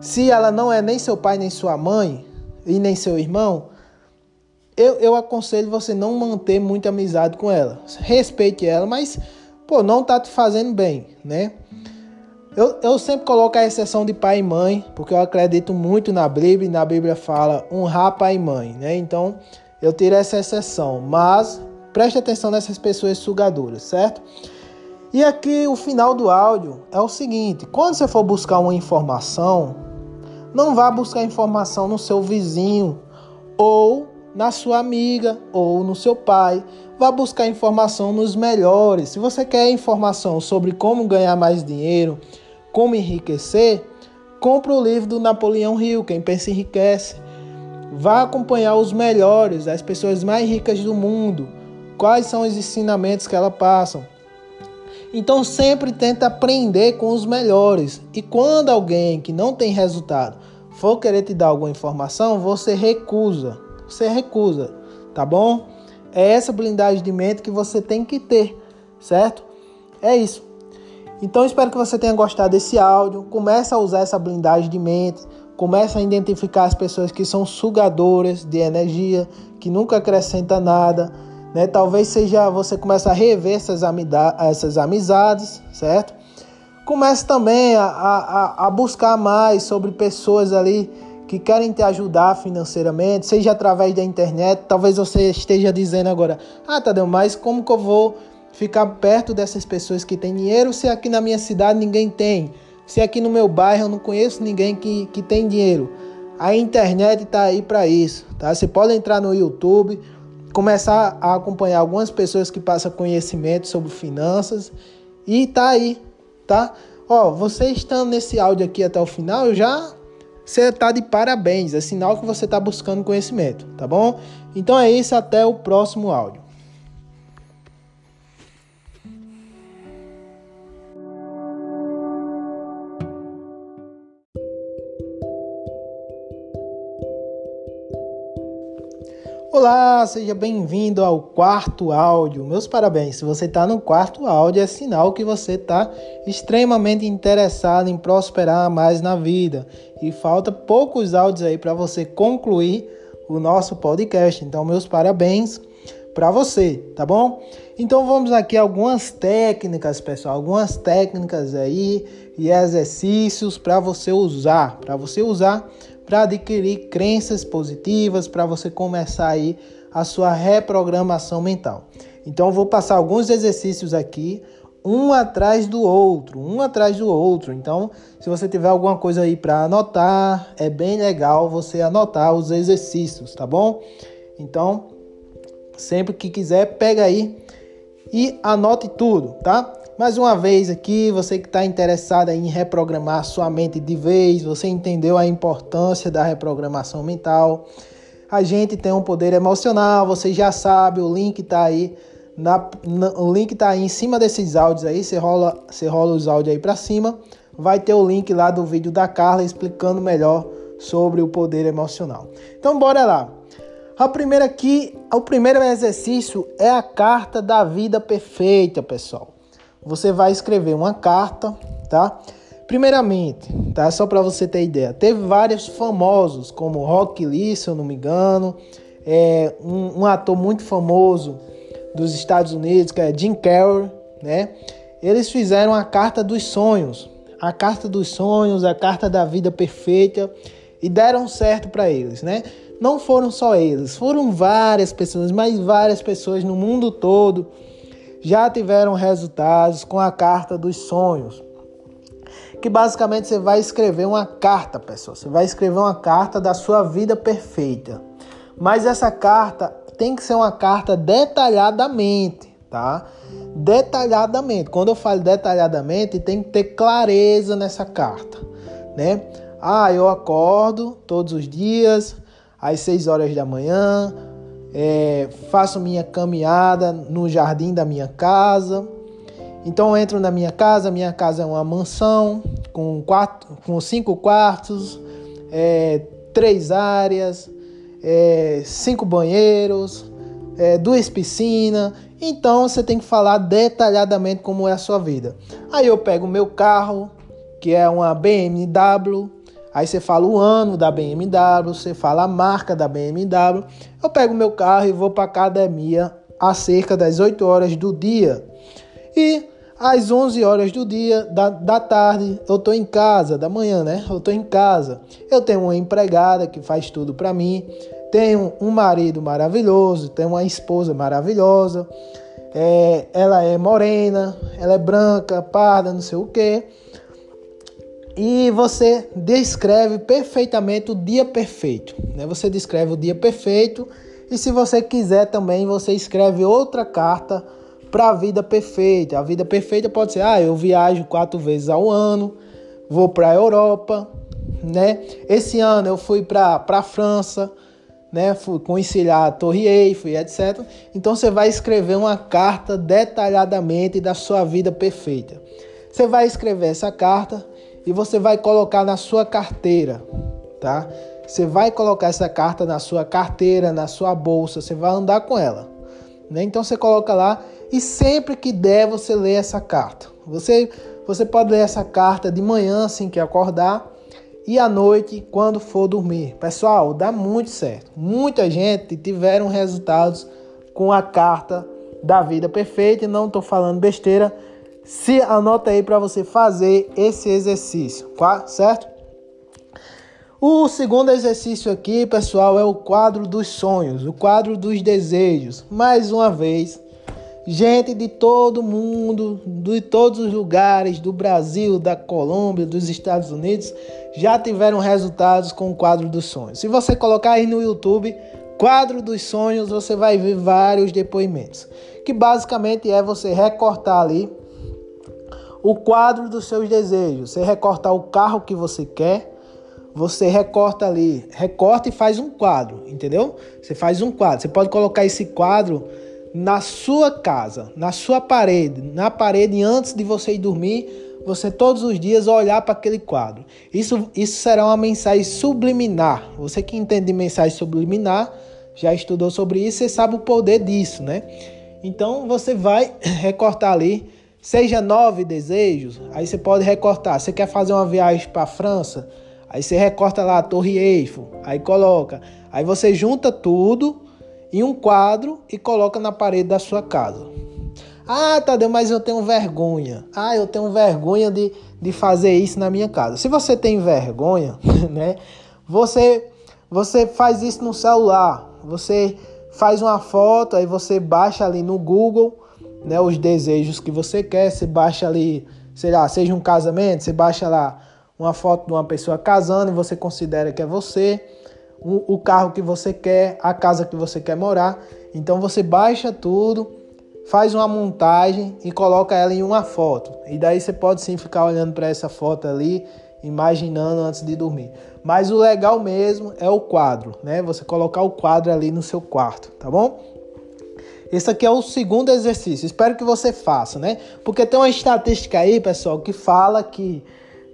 se ela não é nem seu pai, nem sua mãe, e nem seu irmão, eu, eu aconselho você não manter muita amizade com ela. Respeite ela, mas, pô, não tá te fazendo bem, né? Eu, eu sempre coloco a exceção de pai e mãe, porque eu acredito muito na Bíblia, e na Bíblia fala honrar pai e mãe, né? Então, eu tiro essa exceção, mas preste atenção nessas pessoas sugadoras, certo? E aqui o final do áudio é o seguinte: quando você for buscar uma informação, não vá buscar informação no seu vizinho ou na sua amiga ou no seu pai. Vá buscar informação nos melhores. Se você quer informação sobre como ganhar mais dinheiro, como enriquecer, compre o livro do Napoleão Hill, Quem Pensa Enriquece. Vá acompanhar os melhores, as pessoas mais ricas do mundo. Quais são os ensinamentos que elas passam. Então sempre tenta aprender com os melhores. E quando alguém que não tem resultado for querer te dar alguma informação, você recusa você recusa, tá bom? É essa blindagem de mente que você tem que ter, certo? É isso. Então espero que você tenha gostado desse áudio. Comece a usar essa blindagem de mente. Comece a identificar as pessoas que são sugadoras de energia, que nunca acrescenta nada. Né? Talvez seja você comece a rever essas, essas amizades, certo? Comece também a, a, a buscar mais sobre pessoas ali que querem te ajudar financeiramente, seja através da internet. Talvez você esteja dizendo agora: Ah, Tadeu, mas como que eu vou ficar perto dessas pessoas que têm dinheiro se aqui na minha cidade ninguém tem? Se aqui no meu bairro eu não conheço ninguém que, que tem dinheiro? A internet está aí para isso, tá? Você pode entrar no YouTube, começar a acompanhar algumas pessoas que passam conhecimento sobre finanças e tá aí, tá? Ó, você estando nesse áudio aqui até o final, já você está de parabéns, é sinal que você está buscando conhecimento, tá bom? Então é isso, até o próximo áudio. Olá, seja bem-vindo ao quarto áudio. Meus parabéns. Se você está no quarto áudio, é sinal que você está extremamente interessado em prosperar mais na vida. E falta poucos áudios aí para você concluir o nosso podcast. Então, meus parabéns para você, tá bom? Então vamos aqui algumas técnicas, pessoal, algumas técnicas aí e exercícios para você usar, para você usar para adquirir crenças positivas, para você começar aí a sua reprogramação mental. Então eu vou passar alguns exercícios aqui, um atrás do outro, um atrás do outro. Então, se você tiver alguma coisa aí para anotar, é bem legal você anotar os exercícios, tá bom? Então, sempre que quiser, pega aí e anote tudo, tá? Mais uma vez aqui, você que está interessado em reprogramar sua mente de vez, você entendeu a importância da reprogramação mental. A gente tem um poder emocional, você já sabe, o link está aí. Na, na, o link tá aí em cima desses áudios aí, você rola, você rola os áudios aí para cima, vai ter o link lá do vídeo da Carla explicando melhor sobre o poder emocional. Então bora lá. A primeira aqui, o primeiro exercício é a carta da vida perfeita, pessoal você vai escrever uma carta, tá? Primeiramente, tá? Só para você ter ideia, teve vários famosos, como Rock Lee, se eu não me engano, é, um, um, ator muito famoso dos Estados Unidos, que é Jim Carrey, né? Eles fizeram a carta dos sonhos, a carta dos sonhos, a carta da vida perfeita e deram certo para eles, né? não foram só eles, foram várias pessoas, mas várias pessoas no mundo todo já tiveram resultados com a carta dos sonhos. Que basicamente você vai escrever uma carta, pessoal. Você vai escrever uma carta da sua vida perfeita. Mas essa carta tem que ser uma carta detalhadamente, tá? Detalhadamente. Quando eu falo detalhadamente, tem que ter clareza nessa carta, né? Ah, eu acordo todos os dias às 6 horas da manhã, é, faço minha caminhada no jardim da minha casa. Então entro na minha casa, minha casa é uma mansão com, quatro, com cinco quartos, é, três áreas, é, cinco banheiros, é, duas piscinas. Então você tem que falar detalhadamente como é a sua vida. Aí eu pego o meu carro, que é uma BMW, Aí você fala o ano da BMW, você fala a marca da BMW. Eu pego meu carro e vou para academia a cerca das 8 horas do dia. E às 11 horas do dia, da, da tarde, eu tô em casa, da manhã, né? Eu tô em casa. Eu tenho uma empregada que faz tudo para mim. Tenho um marido maravilhoso, tenho uma esposa maravilhosa. É, ela é morena, ela é branca, parda, não sei o quê e você descreve perfeitamente o dia perfeito. Né? Você descreve o dia perfeito e se você quiser também você escreve outra carta para a vida perfeita. A vida perfeita pode ser, ah, eu viajo quatro vezes ao ano, vou para a Europa, né? Esse ano eu fui para a França, né? Fui conhecer a Torre Eiffel, etc. Então você vai escrever uma carta detalhadamente da sua vida perfeita. Você vai escrever essa carta e você vai colocar na sua carteira, tá? Você vai colocar essa carta na sua carteira, na sua bolsa, você vai andar com ela. Né? Então você coloca lá e sempre que der você lê essa carta. Você, você pode ler essa carta de manhã assim que acordar e à noite quando for dormir. Pessoal, dá muito certo. Muita gente tiveram resultados com a carta da vida perfeita não estou falando besteira. Se anota aí para você fazer esse exercício, certo? O segundo exercício aqui, pessoal, é o quadro dos sonhos, o quadro dos desejos. Mais uma vez, gente de todo mundo, de todos os lugares, do Brasil, da Colômbia, dos Estados Unidos, já tiveram resultados com o quadro dos sonhos. Se você colocar aí no YouTube, quadro dos sonhos, você vai ver vários depoimentos, que basicamente é você recortar ali o quadro dos seus desejos. Você recortar o carro que você quer, você recorta ali, recorta e faz um quadro, entendeu? Você faz um quadro. Você pode colocar esse quadro na sua casa, na sua parede, na parede antes de você ir dormir, você todos os dias olhar para aquele quadro. Isso, isso será uma mensagem subliminar. Você que entende mensagem subliminar, já estudou sobre isso, você sabe o poder disso, né? Então você vai *coughs* recortar ali Seja nove desejos, aí você pode recortar. Você quer fazer uma viagem para a França? Aí você recorta lá a Torre Eiffel, aí coloca. Aí você junta tudo em um quadro e coloca na parede da sua casa. Ah, Tadeu, mas eu tenho vergonha. Ah, eu tenho vergonha de, de fazer isso na minha casa. Se você tem vergonha, *laughs* né? Você, você faz isso no celular. Você faz uma foto, aí você baixa ali no Google né, os desejos que você quer. Você baixa ali, sei lá, seja um casamento, você baixa lá uma foto de uma pessoa casando e você considera que é você, o, o carro que você quer, a casa que você quer morar. Então você baixa tudo, faz uma montagem e coloca ela em uma foto. E daí você pode sim ficar olhando para essa foto ali, imaginando antes de dormir. Mas o legal mesmo é o quadro, né? Você colocar o quadro ali no seu quarto, tá bom? Esse aqui é o segundo exercício. Espero que você faça, né? Porque tem uma estatística aí, pessoal, que fala que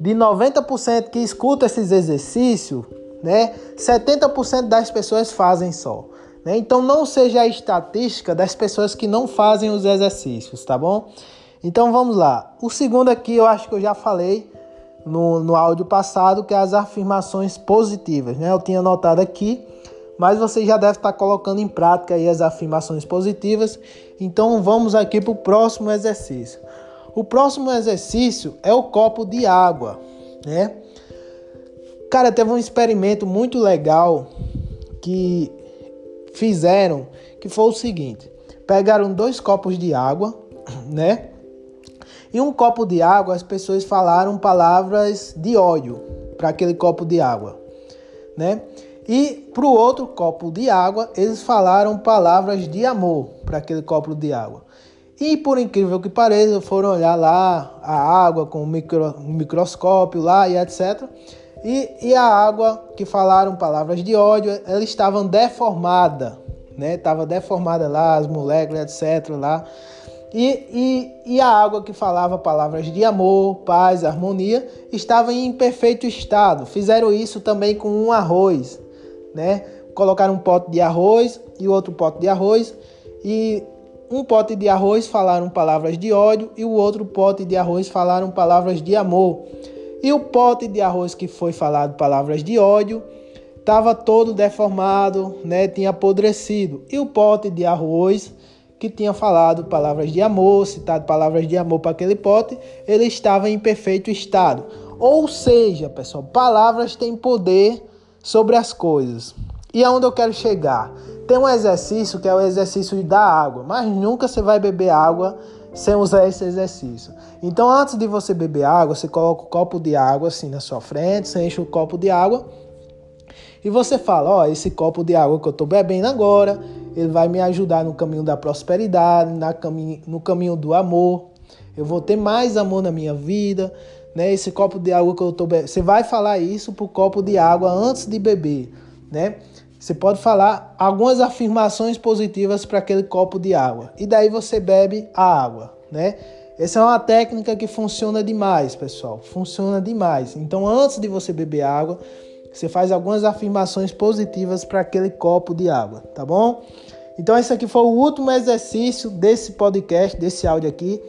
de 90% que escuta esses exercícios, né? 70% das pessoas fazem só. Né? Então não seja a estatística das pessoas que não fazem os exercícios, tá bom? Então vamos lá. O segundo aqui eu acho que eu já falei no, no áudio passado, que é as afirmações positivas, né? Eu tinha anotado aqui mas você já deve estar colocando em prática as afirmações positivas. Então vamos aqui para o próximo exercício. O próximo exercício é o copo de água, né? Cara, teve um experimento muito legal que fizeram, que foi o seguinte: pegaram dois copos de água, *clears throat* né? E um copo de água, as pessoas falaram palavras de ódio para aquele copo de água, né? E para o outro copo de água, eles falaram palavras de amor para aquele copo de água. E por incrível que pareça, foram olhar lá a água com o micro, um microscópio lá e etc. E, e a água que falaram palavras de ódio, ela estava deformada, né? Tava deformada lá, as moléculas, etc. lá. E, e, e a água que falava palavras de amor, paz, harmonia, estava em perfeito estado. Fizeram isso também com um arroz, né? Colocaram um pote de arroz e outro pote de arroz e um pote de arroz falaram palavras de ódio e o outro pote de arroz falaram palavras de amor. E o pote de arroz que foi falado palavras de ódio estava todo deformado, né? Tinha apodrecido. E o pote de arroz que tinha falado palavras de amor, citado palavras de amor para aquele pote, ele estava em perfeito estado. Ou seja, pessoal, palavras têm poder sobre as coisas. E aonde eu quero chegar? Tem um exercício que é o exercício da água, mas nunca você vai beber água sem usar esse exercício. Então, antes de você beber água, você coloca o um copo de água assim na sua frente, você enche o copo de água e você fala: Ó, oh, esse copo de água que eu estou bebendo agora, ele vai me ajudar no caminho da prosperidade, na caminho, no caminho do amor. Eu vou ter mais amor na minha vida, né? Esse copo de água que eu estou bebendo. Você vai falar isso pro copo de água antes de beber, né? Você pode falar algumas afirmações positivas para aquele copo de água. E daí você bebe a água, né? Essa é uma técnica que funciona demais, pessoal. Funciona demais. Então, antes de você beber água, você faz algumas afirmações positivas para aquele copo de água, tá bom? Então, esse aqui foi o último exercício desse podcast, desse áudio aqui.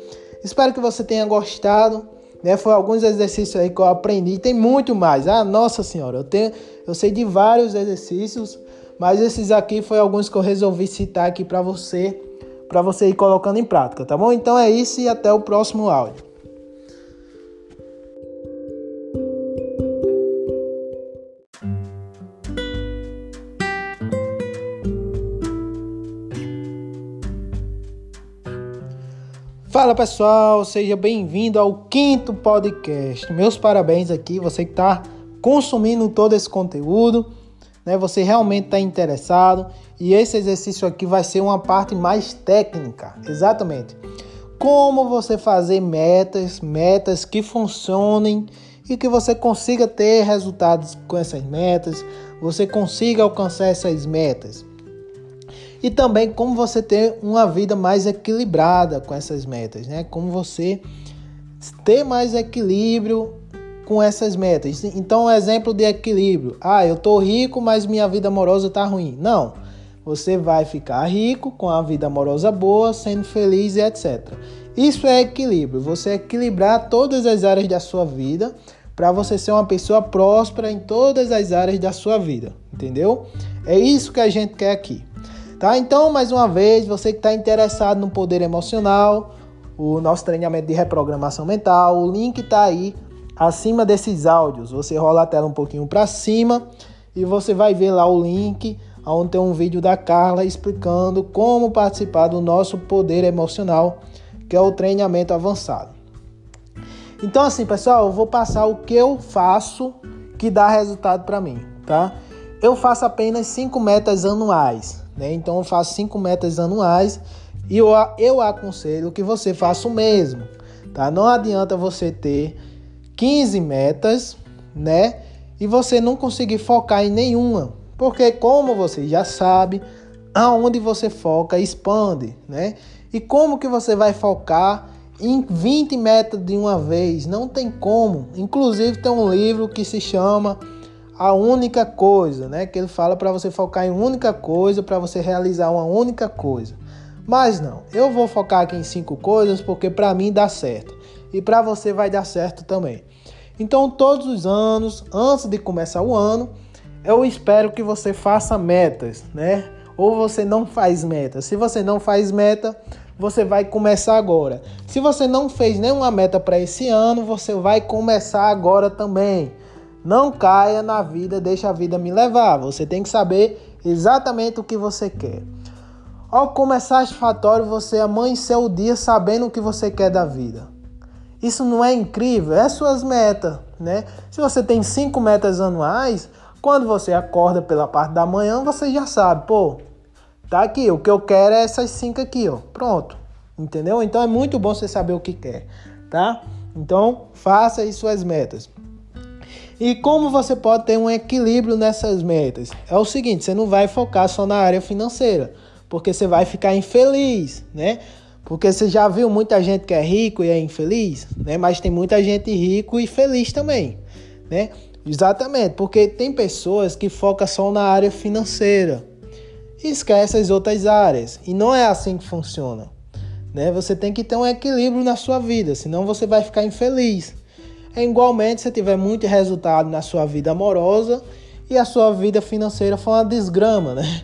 Espero que você tenha gostado. Né? Foi alguns exercícios aí que eu aprendi. Tem muito mais. Ah, nossa senhora, eu tenho, eu sei de vários exercícios, mas esses aqui foi alguns que eu resolvi citar aqui para você, para você ir colocando em prática, tá bom? Então é isso e até o próximo áudio. Fala pessoal, seja bem-vindo ao quinto podcast. Meus parabéns aqui, você que está consumindo todo esse conteúdo, né? Você realmente está interessado e esse exercício aqui vai ser uma parte mais técnica, exatamente. Como você fazer metas, metas que funcionem e que você consiga ter resultados com essas metas, você consiga alcançar essas metas e também como você ter uma vida mais equilibrada com essas metas, né? Como você ter mais equilíbrio com essas metas. Então, um exemplo de equilíbrio. Ah, eu tô rico, mas minha vida amorosa tá ruim. Não. Você vai ficar rico com a vida amorosa boa, sendo feliz e etc. Isso é equilíbrio. Você equilibrar todas as áreas da sua vida para você ser uma pessoa próspera em todas as áreas da sua vida, entendeu? É isso que a gente quer aqui. Tá? Então, mais uma vez, você que está interessado no poder emocional, o nosso treinamento de reprogramação mental, o link está aí acima desses áudios. Você rola a tela um pouquinho para cima e você vai ver lá o link onde tem um vídeo da Carla explicando como participar do nosso poder emocional, que é o treinamento avançado. Então assim, pessoal, eu vou passar o que eu faço que dá resultado para mim, tá? Eu faço apenas cinco metas anuais. Né? Então eu faço cinco metas anuais e eu, eu aconselho que você faça o mesmo. Tá? Não adianta você ter 15 metas, né? E você não conseguir focar em nenhuma. Porque como você já sabe, aonde você foca expande, né? E como que você vai focar em 20 metas de uma vez? Não tem como. Inclusive tem um livro que se chama a única coisa, né? Que ele fala para você focar em única coisa, para você realizar uma única coisa. Mas não, eu vou focar aqui em cinco coisas porque para mim dá certo e para você vai dar certo também. Então, todos os anos, antes de começar o ano, eu espero que você faça metas, né? Ou você não faz meta. Se você não faz meta, você vai começar agora. Se você não fez nenhuma meta para esse ano, você vai começar agora também. Não caia na vida, deixa a vida me levar. Você tem que saber exatamente o que você quer. Ao começar satisfatório você amanhecer o dia sabendo o que você quer da vida. Isso não é incrível? É suas metas, né? Se você tem cinco metas anuais, quando você acorda pela parte da manhã, você já sabe, pô, tá aqui, o que eu quero é essas cinco aqui, ó. Pronto. Entendeu? Então é muito bom você saber o que quer, tá? Então, faça aí suas metas. E como você pode ter um equilíbrio nessas metas? É o seguinte, você não vai focar só na área financeira, porque você vai ficar infeliz, né? Porque você já viu muita gente que é rico e é infeliz, né? Mas tem muita gente rico e feliz também, né? Exatamente, porque tem pessoas que focam só na área financeira e esquecem as outras áreas. E não é assim que funciona, né? Você tem que ter um equilíbrio na sua vida, senão você vai ficar infeliz. É igualmente se tiver muito resultado na sua vida amorosa e a sua vida financeira for uma desgrama, né?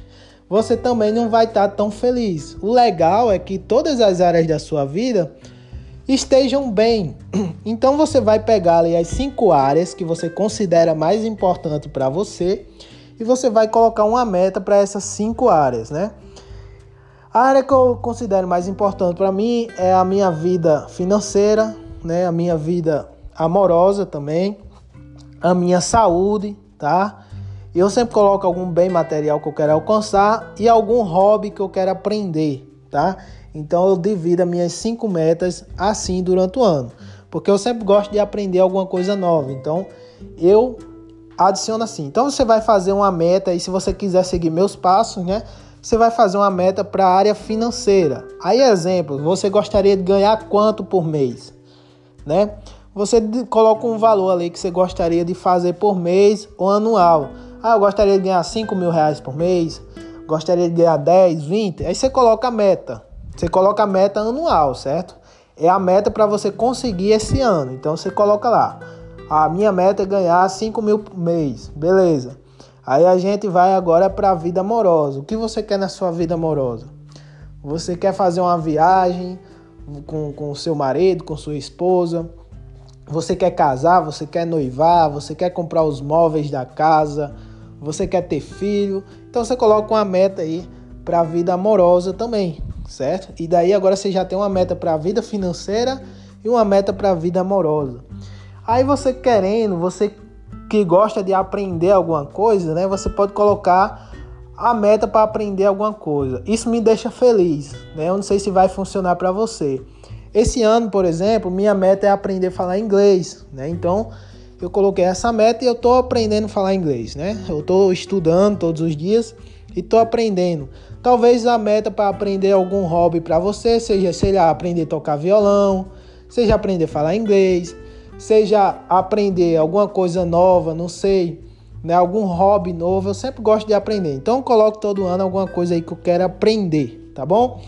você também não vai estar tão feliz. O legal é que todas as áreas da sua vida estejam bem. *clears throat* Então você vai pegar ali as cinco áreas que você considera mais importante para você e você vai colocar uma meta para essas cinco áreas, né? A área que eu considero mais importante para mim é a minha vida financeira, né? A minha vida amorosa também, a minha saúde, tá? Eu sempre coloco algum bem material que eu quero alcançar e algum hobby que eu quero aprender, tá? Então eu divido as minhas cinco metas assim durante o ano, porque eu sempre gosto de aprender alguma coisa nova. Então eu adiciono assim. Então você vai fazer uma meta e se você quiser seguir meus passos, né? Você vai fazer uma meta para a área financeira. Aí exemplo, você gostaria de ganhar quanto por mês, né? Você coloca um valor ali que você gostaria de fazer por mês ou anual. Ah, eu gostaria de ganhar 5 mil reais por mês, gostaria de ganhar 10, 20. Aí você coloca a meta. Você coloca a meta anual, certo? É a meta para você conseguir esse ano. Então você coloca lá. A minha meta é ganhar 5 mil por mês. Beleza. Aí a gente vai agora para a vida amorosa. O que você quer na sua vida amorosa? Você quer fazer uma viagem com, com seu marido, com sua esposa? Você quer casar, você quer noivar, você quer comprar os móveis da casa, você quer ter filho, então você coloca uma meta aí para a vida amorosa também, certo? E daí agora você já tem uma meta para a vida financeira e uma meta para a vida amorosa. Aí você querendo, você que gosta de aprender alguma coisa, né? Você pode colocar a meta para aprender alguma coisa. Isso me deixa feliz, né? Eu não sei se vai funcionar para você. Esse ano, por exemplo, minha meta é aprender a falar inglês, né? Então, eu coloquei essa meta e eu estou aprendendo a falar inglês, né? Eu estou estudando todos os dias e estou aprendendo. Talvez a meta para aprender algum hobby para você seja, sei lá, aprender a tocar violão, seja aprender a falar inglês, seja aprender alguma coisa nova, não sei, né? Algum hobby novo. Eu sempre gosto de aprender. Então, eu coloco todo ano alguma coisa aí que eu quero aprender, tá bom?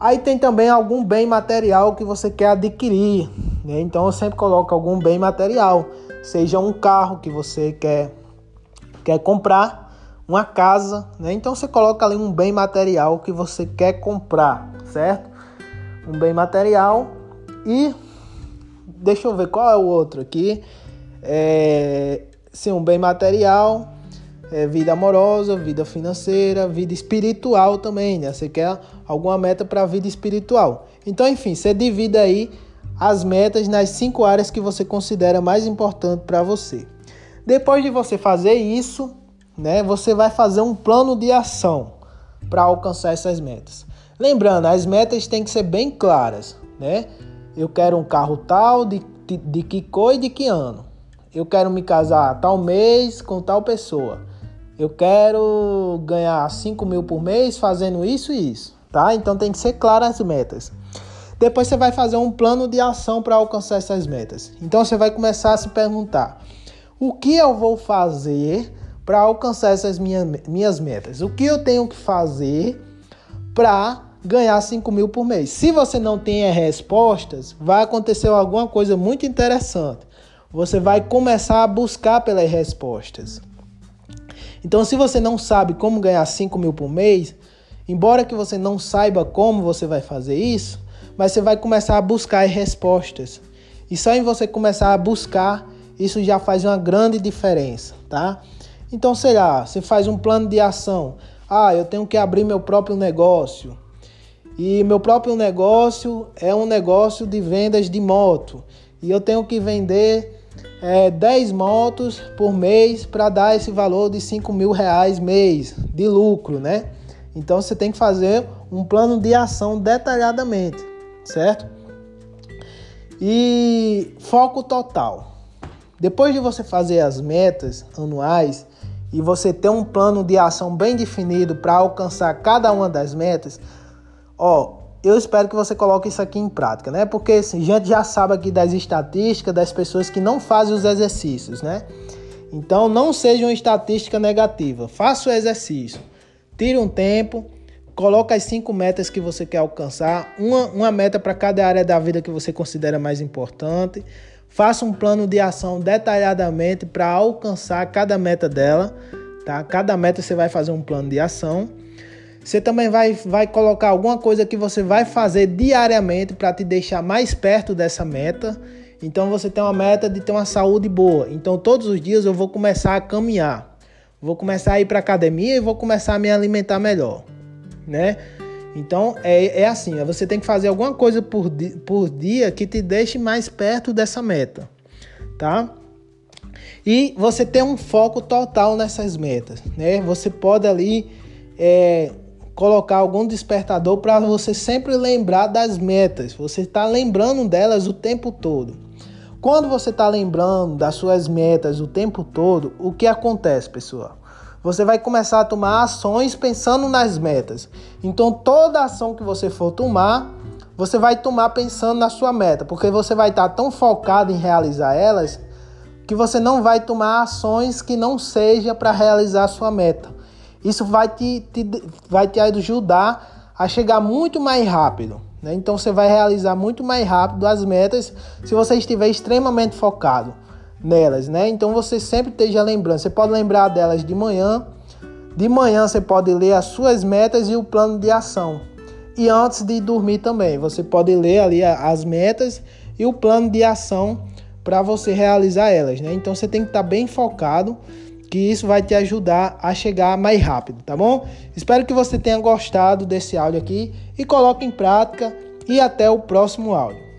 Aí tem também algum bem material que você quer adquirir, né? Então eu sempre coloco algum bem material, seja um carro que você quer quer comprar, uma casa, né? Então você coloca ali um bem material que você quer comprar, certo? Um bem material e deixa eu ver qual é o outro aqui. É, sim, um bem material é, vida amorosa, vida financeira, vida espiritual também, né? Você quer alguma meta para a vida espiritual. Então, enfim, você divide aí as metas nas cinco áreas que você considera mais importante para você. Depois de você fazer isso, né, você vai fazer um plano de ação para alcançar essas metas. Lembrando, as metas têm que ser bem claras, né? Eu quero um carro tal, de, de, de que cor e de que ano. Eu quero me casar tal mês com tal pessoa eu quero ganhar 5 mil por mês fazendo isso e isso, tá? Então tem que ser claras as metas. Depois você vai fazer um plano de ação para alcançar essas metas. Então você vai começar a se perguntar: o que eu vou fazer para alcançar essas minhas, minhas metas? O que eu tenho que fazer para ganhar 5 mil por mês? Se você não tem respostas, vai acontecer alguma coisa muito interessante. Você vai começar a buscar pelas respostas. Então, se você não sabe como ganhar 5 mil por mês, embora que você não saiba como você vai fazer isso, mas você vai começar a buscar as respostas. E só em você começar a buscar, isso já faz uma grande diferença, tá? Então, sei lá, você faz um plano de ação. Ah, eu tenho que abrir meu próprio negócio. E meu próprio negócio é um negócio de vendas de moto. E eu tenho que vender é, 10 motos por mês para dar esse valor de 5 mil reais mês de lucro, né? Então você tem que fazer um plano de ação detalhadamente, certo? E foco total. Depois de você fazer as metas anuais e você ter um plano de ação bem definido para alcançar cada uma das metas, ó, eu espero que você coloque isso aqui em prática, né? Porque assim, a gente já sabe aqui das estatísticas das pessoas que não fazem os exercícios, né? Então não seja uma estatística negativa. Faça o exercício. Tire um tempo, coloque as cinco metas que você quer alcançar, uma, uma meta para cada área da vida que você considera mais importante. Faça um plano de ação detalhadamente para alcançar cada meta dela, tá? Cada meta você vai fazer um plano de ação. Você também vai, vai colocar alguma coisa que você vai fazer diariamente para te deixar mais perto dessa meta. Então você tem uma meta de ter uma saúde boa. Então todos os dias eu vou começar a caminhar. Vou começar a ir para academia e vou começar a me alimentar melhor, né? Então é, é assim, você tem que fazer alguma coisa por, di por dia que te deixe mais perto dessa meta, tá? E você tem um foco total nessas metas, né? Você pode ali é, colocar algum despertador para você sempre lembrar das metas. Você está lembrando delas o tempo todo. Quando você está lembrando das suas metas o tempo todo, o que acontece, pessoal? Você vai começar a tomar ações pensando nas metas. Então, toda ação que você for tomar, você vai tomar pensando na sua meta, porque você vai estar tão focado em realizar elas que você não vai tomar ações que não seja para realizar a sua meta. Isso vai te, te, vai te ajudar a chegar muito mais rápido. Né? Então você vai realizar muito mais rápido as metas se você estiver extremamente focado nelas. Né? Então você sempre esteja lembrando. Você pode lembrar delas de manhã. De manhã você pode ler as suas metas e o plano de ação. E antes de dormir também, você pode ler ali as metas e o plano de ação para você realizar elas. Né? Então você tem que estar bem focado que isso vai te ajudar a chegar mais rápido, tá bom? Espero que você tenha gostado desse áudio aqui e coloque em prática e até o próximo áudio.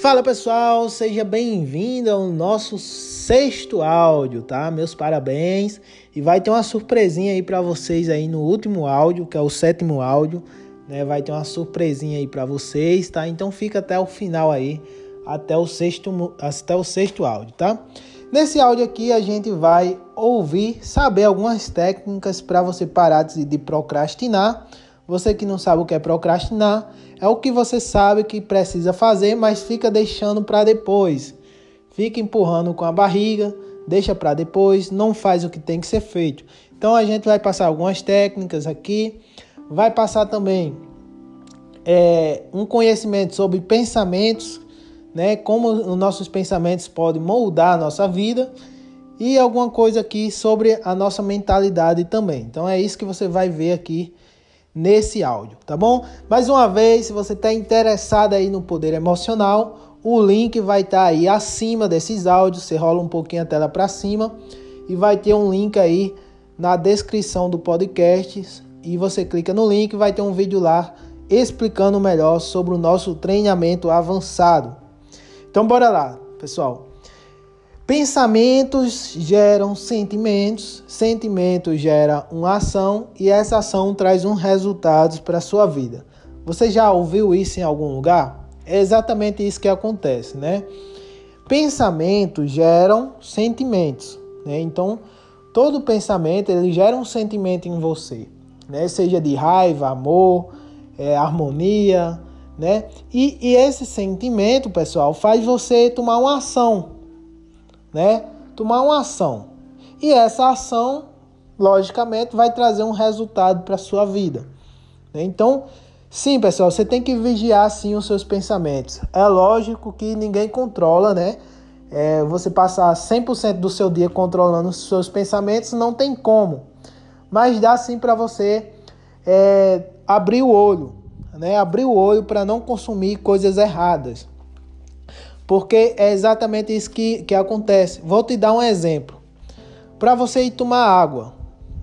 Fala pessoal, seja bem-vindo ao nosso sexto áudio, tá? Meus parabéns e vai ter uma surpresinha aí para vocês aí no último áudio, que é o sétimo áudio né? Vai ter uma surpresinha aí para vocês, tá? Então fica até o final aí, até o sexto, até o sexto áudio, tá? Nesse áudio aqui a gente vai ouvir, saber algumas técnicas para você parar de, de procrastinar. Você que não sabe o que é procrastinar, é o que você sabe que precisa fazer, mas fica deixando para depois. Fica empurrando com a barriga, deixa para depois, não faz o que tem que ser feito. Então a gente vai passar algumas técnicas aqui vai passar também é, um conhecimento sobre pensamentos, né? Como os nossos pensamentos podem moldar a nossa vida e alguma coisa aqui sobre a nossa mentalidade também. Então é isso que você vai ver aqui nesse áudio, tá bom? Mais uma vez, se você está interessado aí no poder emocional, o link vai estar tá aí acima desses áudios. Você rola um pouquinho a tela para cima e vai ter um link aí na descrição do podcast e você clica no link, vai ter um vídeo lá explicando melhor sobre o nosso treinamento avançado. Então bora lá, pessoal. Pensamentos geram sentimentos, sentimentos geram uma ação e essa ação traz um resultado para a sua vida. Você já ouviu isso em algum lugar? É exatamente isso que acontece, né? Pensamentos geram sentimentos, né? Então, todo pensamento ele gera um sentimento em você né? Seja de raiva, amor, é, harmonia, né? E, e esse sentimento, pessoal, faz você tomar uma ação, né? Tomar uma ação. E essa ação, logicamente, vai trazer um resultado para sua vida. Né? Então, sim, pessoal, você tem que vigiar sim os seus pensamentos. É lógico que ninguém controla, né? É, você passar 100% do seu dia controlando os seus pensamentos, não tem como mas dá sim para você é, abrir o olho, né? Abrir o olho para não consumir coisas erradas. Porque é exatamente isso que, que acontece. Vou te dar um exemplo. Para você ir tomar água,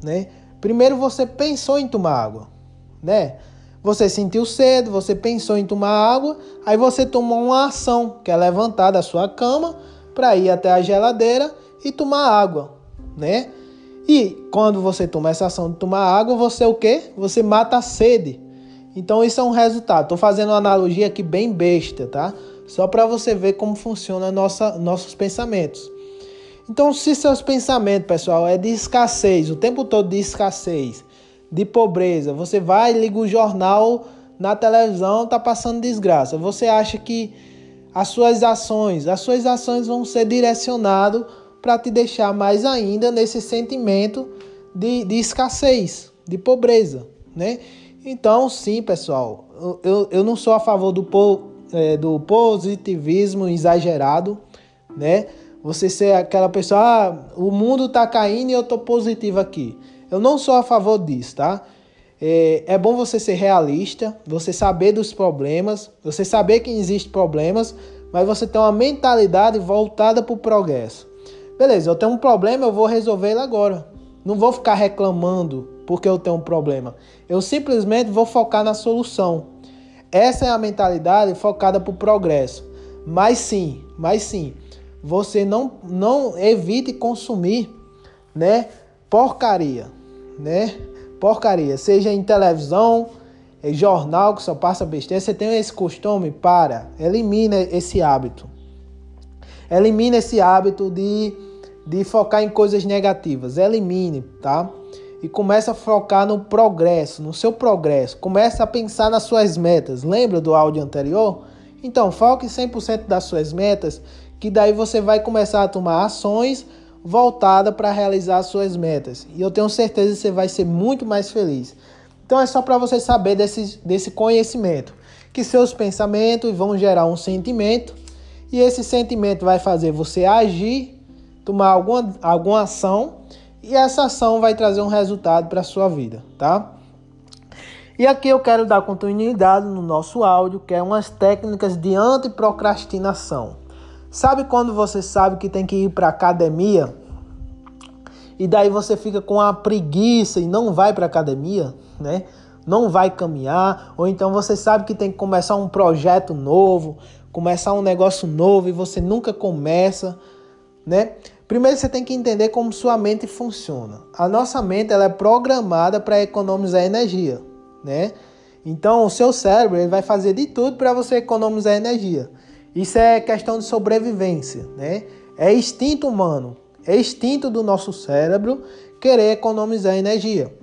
né? Primeiro você pensou em tomar água, né? Você sentiu sede, você pensou em tomar água, aí você tomou uma ação, que é levantar da sua cama para ir até a geladeira e tomar água, né? E quando você toma essa ação de tomar água, você o quê? Você mata a sede. Então isso é um resultado. Estou fazendo uma analogia aqui bem besta, tá? Só para você ver como funciona nossa, nossos pensamentos. Então, se seus pensamentos, pessoal, é de escassez, o tempo todo de escassez, de pobreza, você vai liga o jornal na televisão, tá passando desgraça. Você acha que as suas ações, as suas ações vão ser direcionadas para te deixar mais ainda nesse sentimento de, de escassez, de pobreza, né? Então, sim, pessoal, eu, eu não sou a favor do, é, do positivismo exagerado, né? Você ser aquela pessoa, ah, o mundo tá caindo e eu tô positivo aqui. Eu não sou a favor disso, tá? É, é bom você ser realista, você saber dos problemas, você saber que existem problemas, mas você ter uma mentalidade voltada para o progresso. Beleza, eu tenho um problema, eu vou resolver ele agora. Não vou ficar reclamando porque eu tenho um problema. Eu simplesmente vou focar na solução. Essa é a mentalidade focada para o progresso. Mas sim, mas sim, você não, não evite consumir, né, porcaria, né? Porcaria, seja em televisão, em jornal que só passa besteira, você tem esse costume, para, elimina esse hábito. Elimine esse hábito de, de focar em coisas negativas. Elimine, tá? E começa a focar no progresso, no seu progresso. Começa a pensar nas suas metas. Lembra do áudio anterior? Então, foque 100% das suas metas, que daí você vai começar a tomar ações voltadas para realizar as suas metas. E eu tenho certeza que você vai ser muito mais feliz. Então é só para você saber desse, desse conhecimento, que seus pensamentos vão gerar um sentimento e esse sentimento vai fazer você agir, tomar alguma, alguma ação e essa ação vai trazer um resultado para a sua vida, tá? E aqui eu quero dar continuidade no nosso áudio, que é umas técnicas de antiprocrastinação. Sabe quando você sabe que tem que ir para academia e daí você fica com a preguiça e não vai para academia, né? Não vai caminhar, ou então você sabe que tem que começar um projeto novo, começar um negócio novo e você nunca começa, né? Primeiro você tem que entender como sua mente funciona. A nossa mente ela é programada para economizar energia, né? Então o seu cérebro ele vai fazer de tudo para você economizar energia. Isso é questão de sobrevivência, né? É instinto humano, é instinto do nosso cérebro querer economizar energia.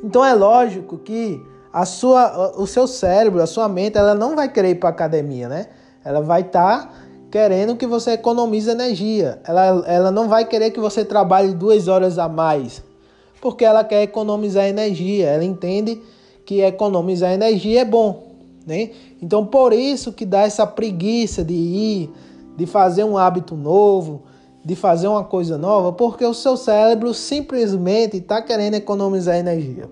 Então é lógico que a sua, o seu cérebro, a sua mente, ela não vai querer ir para academia, né? Ela vai estar tá querendo que você economize energia. Ela, ela não vai querer que você trabalhe duas horas a mais, porque ela quer economizar energia. Ela entende que economizar energia é bom, né? Então por isso que dá essa preguiça de ir, de fazer um hábito novo, de fazer uma coisa nova, porque o seu cérebro simplesmente está querendo economizar energia.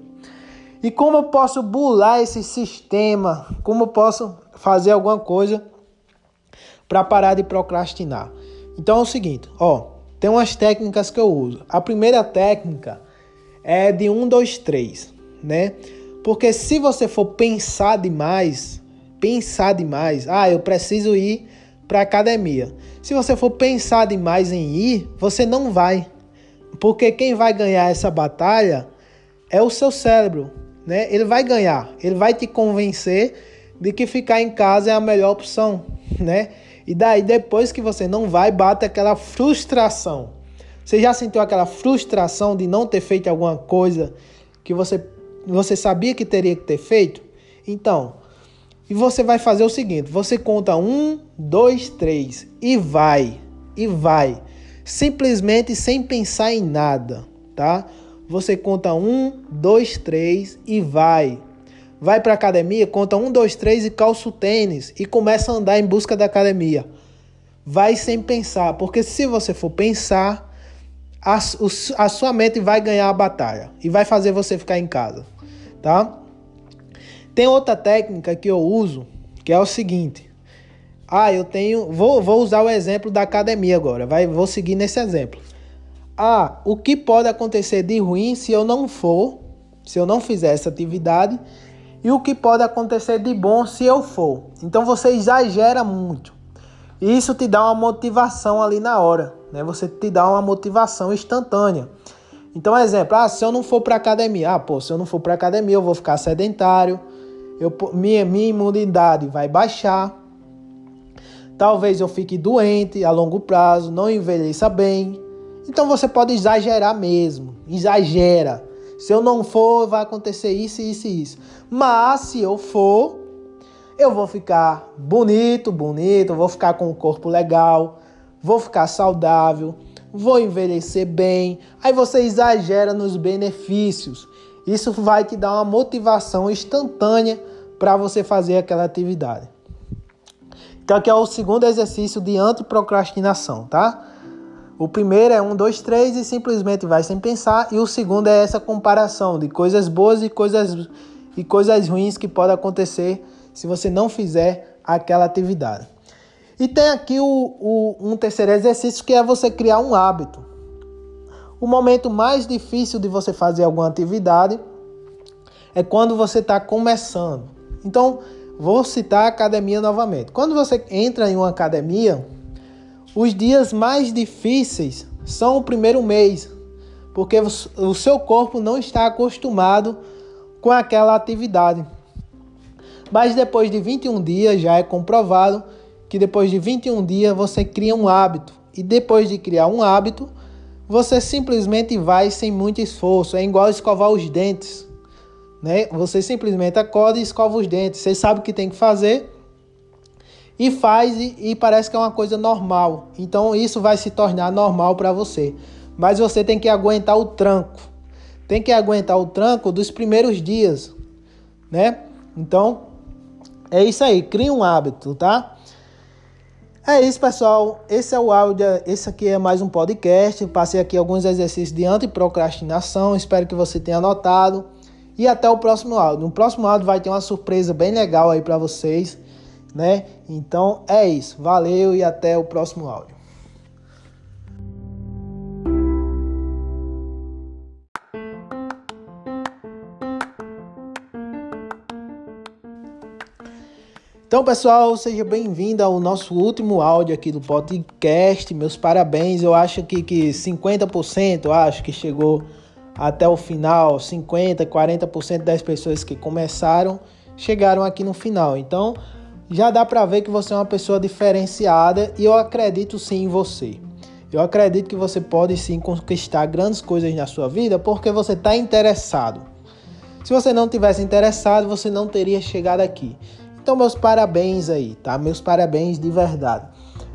E como eu posso bular esse sistema? Como eu posso fazer alguma coisa para parar de procrastinar? Então é o seguinte, ó, tem umas técnicas que eu uso. A primeira técnica é de 1, 2, 3, né? Porque se você for pensar demais, pensar demais, ah, eu preciso ir para academia. Se você for pensar demais em ir, você não vai. Porque quem vai ganhar essa batalha é o seu cérebro né? Ele vai ganhar, ele vai te convencer de que ficar em casa é a melhor opção, né? E daí depois que você não vai, bate aquela frustração. Você já sentiu aquela frustração de não ter feito alguma coisa que você você sabia que teria que ter feito? Então, e você vai fazer o seguinte: você conta um, dois, três e vai, e vai, simplesmente sem pensar em nada, tá? Você conta um, dois, três e vai. Vai para academia, conta um, dois, três e calça o tênis e começa a andar em busca da academia. Vai sem pensar, porque se você for pensar, a, a sua mente vai ganhar a batalha e vai fazer você ficar em casa, tá? Tem outra técnica que eu uso, que é o seguinte. Ah, eu tenho. Vou, vou usar o exemplo da academia agora. Vai, vou seguir nesse exemplo. Ah, o que pode acontecer de ruim se eu não for, se eu não fizer essa atividade, e o que pode acontecer de bom se eu for. Então você exagera muito. Isso te dá uma motivação ali na hora, né? Você te dá uma motivação instantânea. Então, exemplo, ah, se eu não for para academia, ah, pô, se eu não for para academia, eu vou ficar sedentário, eu, minha, minha imunidade vai baixar, talvez eu fique doente a longo prazo, não envelheça bem. Então você pode exagerar mesmo, exagera. Se eu não for, vai acontecer isso, isso e isso. Mas se eu for, eu vou ficar bonito, bonito, vou ficar com o corpo legal, vou ficar saudável, vou envelhecer bem. Aí você exagera nos benefícios. Isso vai te dar uma motivação instantânea para você fazer aquela atividade. Então aqui é o segundo exercício de antiprocrastinação, tá? O primeiro é um, dois, três e simplesmente vai sem pensar. E o segundo é essa comparação de coisas boas e coisas, e coisas ruins que podem acontecer se você não fizer aquela atividade. E tem aqui o, o, um terceiro exercício que é você criar um hábito. O momento mais difícil de você fazer alguma atividade é quando você está começando. Então, vou citar a academia novamente. Quando você entra em uma academia, os dias mais difíceis são o primeiro mês, porque o seu corpo não está acostumado com aquela atividade. Mas depois de 21 dias já é comprovado que depois de 21 dias você cria um hábito. E depois de criar um hábito, você simplesmente vai sem muito esforço. É igual escovar os dentes. Né? Você simplesmente acorda e escova os dentes. Você sabe o que tem que fazer e faz e, e parece que é uma coisa normal. Então isso vai se tornar normal para você. Mas você tem que aguentar o tranco. Tem que aguentar o tranco dos primeiros dias, né? Então, é isso aí, cria um hábito, tá? É isso, pessoal. Esse é o áudio. Esse aqui é mais um podcast. Passei aqui alguns exercícios de antiprocrastinação. Espero que você tenha anotado. E até o próximo áudio. No próximo áudio vai ter uma surpresa bem legal aí para vocês, né? Então é isso. Valeu e até o próximo áudio. Então, pessoal, seja bem-vindo ao nosso último áudio aqui do podcast. Meus parabéns. Eu acho que, que 50%, eu acho que chegou até o final. 50%, 40% das pessoas que começaram chegaram aqui no final. Então, já dá para ver que você é uma pessoa diferenciada e eu acredito sim em você. Eu acredito que você pode sim conquistar grandes coisas na sua vida porque você está interessado. Se você não tivesse interessado, você não teria chegado aqui. Então, meus parabéns aí, tá? Meus parabéns de verdade.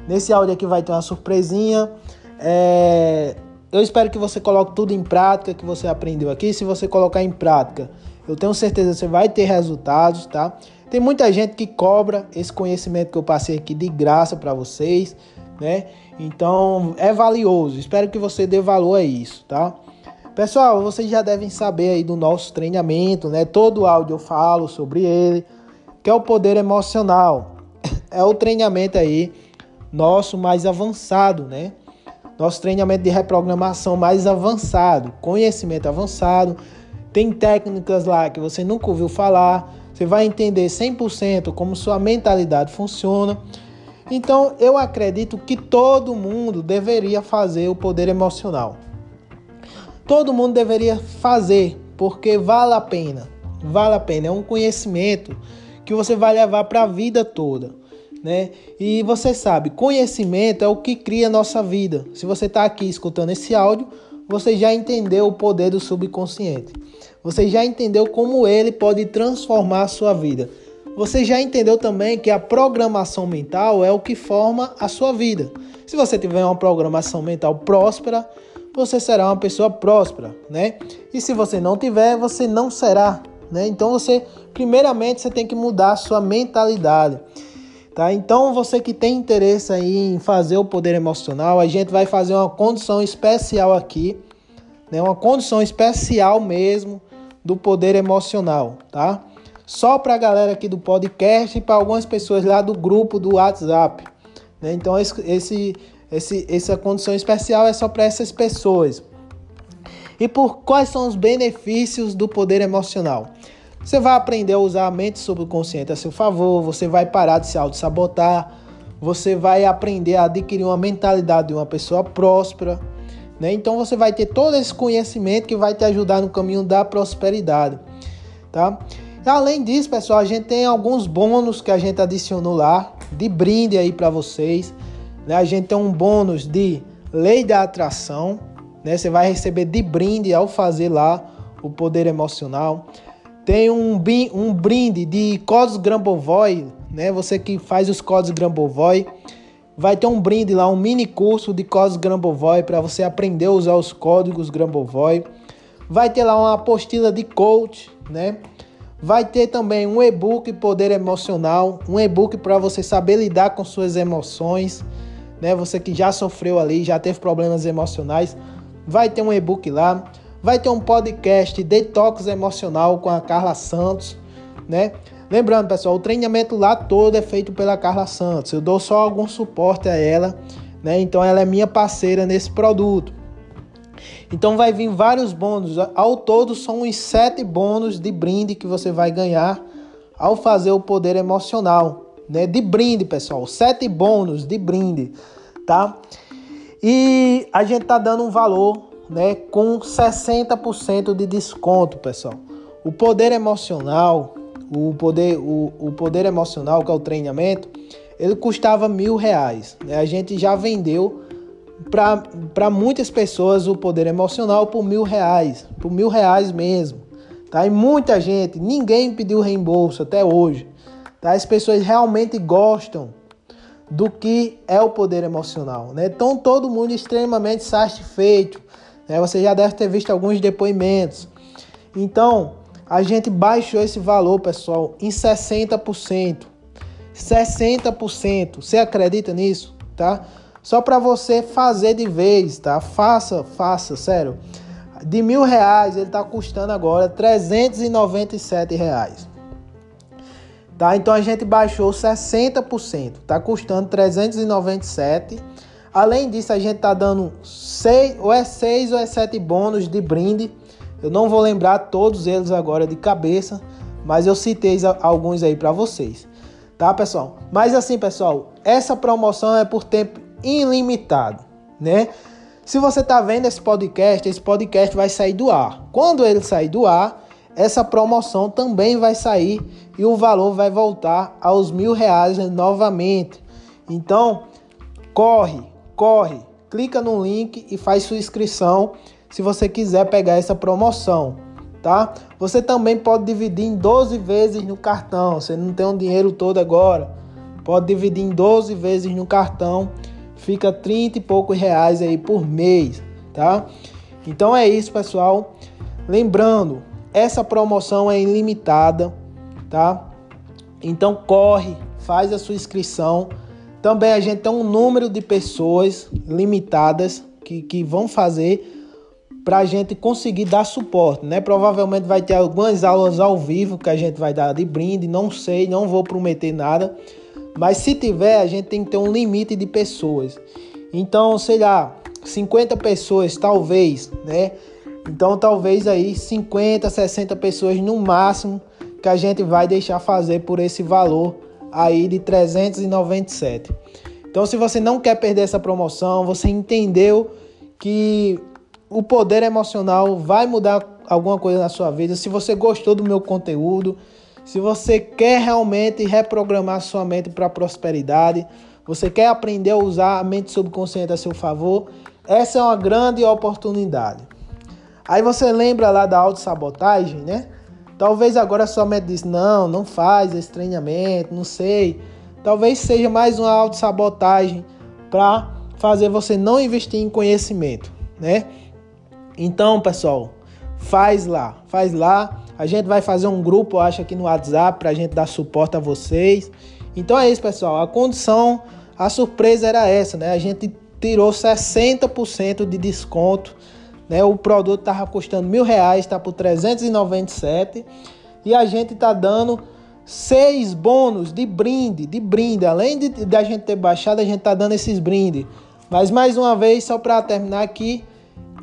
Nesse áudio aqui vai ter uma surpresinha. É... Eu espero que você coloque tudo em prática que você aprendeu aqui. Se você colocar em prática, eu tenho certeza que você vai ter resultados, tá? Tem muita gente que cobra esse conhecimento que eu passei aqui de graça para vocês, né? Então é valioso. Espero que você dê valor a isso, tá? Pessoal, vocês já devem saber aí do nosso treinamento, né? Todo áudio eu falo sobre ele que é o poder emocional. *coughs* É o treinamento aí nosso mais avançado, né? Nosso treinamento de reprogramação mais avançado, conhecimento avançado. Tem técnicas lá que você nunca ouviu falar. Você vai entender 100% como sua mentalidade funciona. Então, eu acredito que todo mundo deveria fazer o poder emocional. Todo mundo deveria fazer, porque vale a pena. Vale a pena, é um conhecimento que você vai levar para a vida toda. Né? E você sabe, conhecimento é o que cria a nossa vida. Se você está aqui escutando esse áudio, você já entendeu o poder do subconsciente. Você já entendeu como ele pode transformar a sua vida. Você já entendeu também que a programação mental é o que forma a sua vida. Se você tiver uma programação mental próspera, você será uma pessoa próspera, né? E se você não tiver, você não será né? Então você, primeiramente, você tem que mudar a sua mentalidade. Tá? Então você que tem interesse aí em fazer o poder emocional, a gente vai fazer uma condição especial aqui, né? Uma condição especial mesmo do poder emocional, tá? só para a galera aqui do podcast e para algumas pessoas lá do grupo do WhatsApp. Né? Então esse, esse, essa condição especial é só para essas pessoas. E por quais são os benefícios do poder emocional? Você vai aprender a usar a mente subconsciente a seu favor, você vai parar de se auto-sabotar, você vai aprender a adquirir uma mentalidade de uma pessoa próspera, né? Então você vai ter todo esse conhecimento que vai te ajudar no caminho da prosperidade, tá? Além disso, pessoal, a gente tem alguns bônus que a gente adicionou lá de brinde aí para vocês, né? A gente tem um bônus de lei da atração, né? Você vai receber de brinde ao fazer lá o poder emocional. Tem um, um brinde de códigos Grambovoi, né? Você que faz os códigos Grambovoi, vai ter um brinde lá, um mini curso de códigos Grambovoi para você aprender a usar os códigos Grambovoi. Vai ter lá uma apostila de coach, né? Vai ter também um e-book Poder Emocional, um e-book para você saber lidar com suas emoções, né? Você que já sofreu ali, já teve problemas emocionais, vai ter um e-book lá, vai ter um podcast Detox Emocional com a Carla Santos, né? Lembrando, pessoal, o treinamento lá todo é feito pela Carla Santos. Eu dou só algum suporte a ela, né? Então ela é minha parceira nesse produto. Então vai vir vários bônus. Ao todo são uns sete bônus de brinde que você vai ganhar ao fazer o poder emocional, né? De brinde, pessoal. Sete bônus de brinde, tá? E a gente tá dando um valor, né? Com 60% de desconto, pessoal. O poder emocional, o poder, o, o poder emocional, que é o treinamento, ele custava mil reais. Né? A gente já vendeu para muitas pessoas o poder emocional por mil reais, por mil reais mesmo. Tá? E muita gente, ninguém pediu reembolso até hoje. Tá? As pessoas realmente gostam do que é o poder emocional. Né? Então todo mundo extremamente satisfeito. Né? Você já deve ter visto alguns depoimentos. Então, a gente baixou esse valor, pessoal, em 60%. 60%. Você acredita nisso, tá? Só para você fazer de vez, tá? Faça, faça, sério. De mil reais ele tá custando agora 397 reais. Tá? Então a gente baixou 60%, tá custando 397. Além disso, a gente tá dando seis, ou é 6 ou é 7 bônus de brinde. Eu não vou lembrar todos eles agora de cabeça, mas eu citei alguns aí para vocês. Tá, pessoal? Mas assim, pessoal, essa promoção é por tempo ilimitado, né? Se você está vendo esse podcast, esse podcast vai sair do ar. Quando ele sair do ar, essa promoção também vai sair e o valor vai voltar aos mil reais novamente. Então, corre, corre, clica no link e faz sua inscrição se você quiser pegar essa promoção, tá? Você também pode dividir em 12 vezes no cartão. Você não tem o um dinheiro todo agora, pode dividir em 12 vezes no cartão fica 30 e poucos reais aí por mês, tá? Então é isso, pessoal. Lembrando, essa promoção é ilimitada, tá? Então corre, faz a sua inscrição. Também a gente tem um número de pessoas limitadas que, que vão fazer para a gente conseguir dar suporte, né? Provavelmente vai ter algumas aulas ao vivo que a gente vai dar de brinde, não sei, não vou prometer nada, mas se tiver, a gente tem que ter um limite de pessoas. Então, sei lá, 50 pessoas talvez, né? Então, talvez aí 50, 60 pessoas no máximo que a gente vai deixar fazer por esse valor aí de 397. Então, se você não quer perder essa promoção, você entendeu que o poder emocional vai mudar alguma coisa na sua vida. Se você gostou do meu conteúdo, se você quer realmente reprogramar sua mente para a prosperidade, você quer aprender a usar a mente subconsciente a seu favor, essa é uma grande oportunidade. Aí você lembra lá da autossabotagem, né? Talvez agora sua mente diz: não, não faz esse treinamento, não sei. Talvez seja mais uma autossabotagem para fazer você não investir em conhecimento, né? Então, pessoal, faz lá, faz lá. A gente vai fazer um grupo, acho, aqui no WhatsApp para a gente dar suporte a vocês. Então é isso, pessoal. A condição, a surpresa era essa, né? A gente tirou 60% de desconto. Né? O produto estava custando mil reais, está por 397. E a gente tá dando seis bônus de brinde, de brinde. Além de, de a gente ter baixado, a gente tá dando esses brindes. Mas mais uma vez, só para terminar aqui,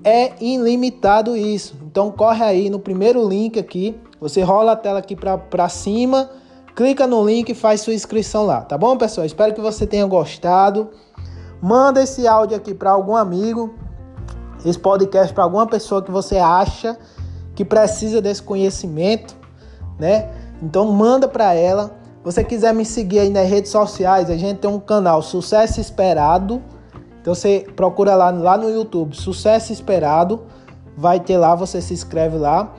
é ilimitado isso. Então corre aí no primeiro link aqui, você rola a tela aqui para cima, clica no link e faz sua inscrição lá, tá bom, pessoal? Espero que você tenha gostado. Manda esse áudio aqui para algum amigo, esse podcast para alguma pessoa que você acha que precisa desse conhecimento, né? Então manda para ela. você quiser me seguir aí nas redes sociais, a gente tem um canal Sucesso Esperado. Então você procura lá, lá no YouTube, Sucesso Esperado. Vai ter lá, você se inscreve lá.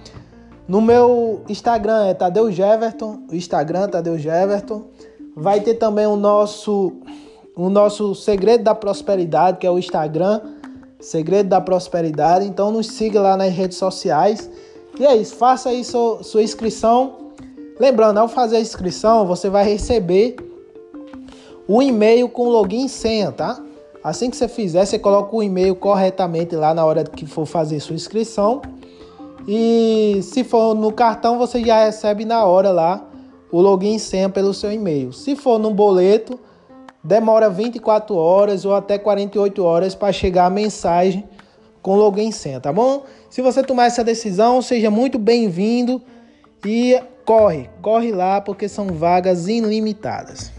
No meu Instagram é Tadeu Jeverton, o Instagram Tadeu Jeverton. Vai ter também o nosso o nosso Segredo da Prosperidade, que é o Instagram, Segredo da Prosperidade. Então nos siga lá nas redes sociais. E é isso, faça aí sua, sua inscrição Lembrando, ao fazer a inscrição, você vai receber o e-mail com login e senha, tá? Assim que você fizer, você coloca o e-mail corretamente lá na hora que for fazer sua inscrição. E se for no cartão, você já recebe na hora lá o login e senha pelo seu e-mail. Se for no boleto, demora 24 horas ou até 48 horas para chegar a mensagem com login e senha, tá bom? Se você tomar essa decisão, seja muito bem-vindo e corre, corre lá porque são vagas ilimitadas.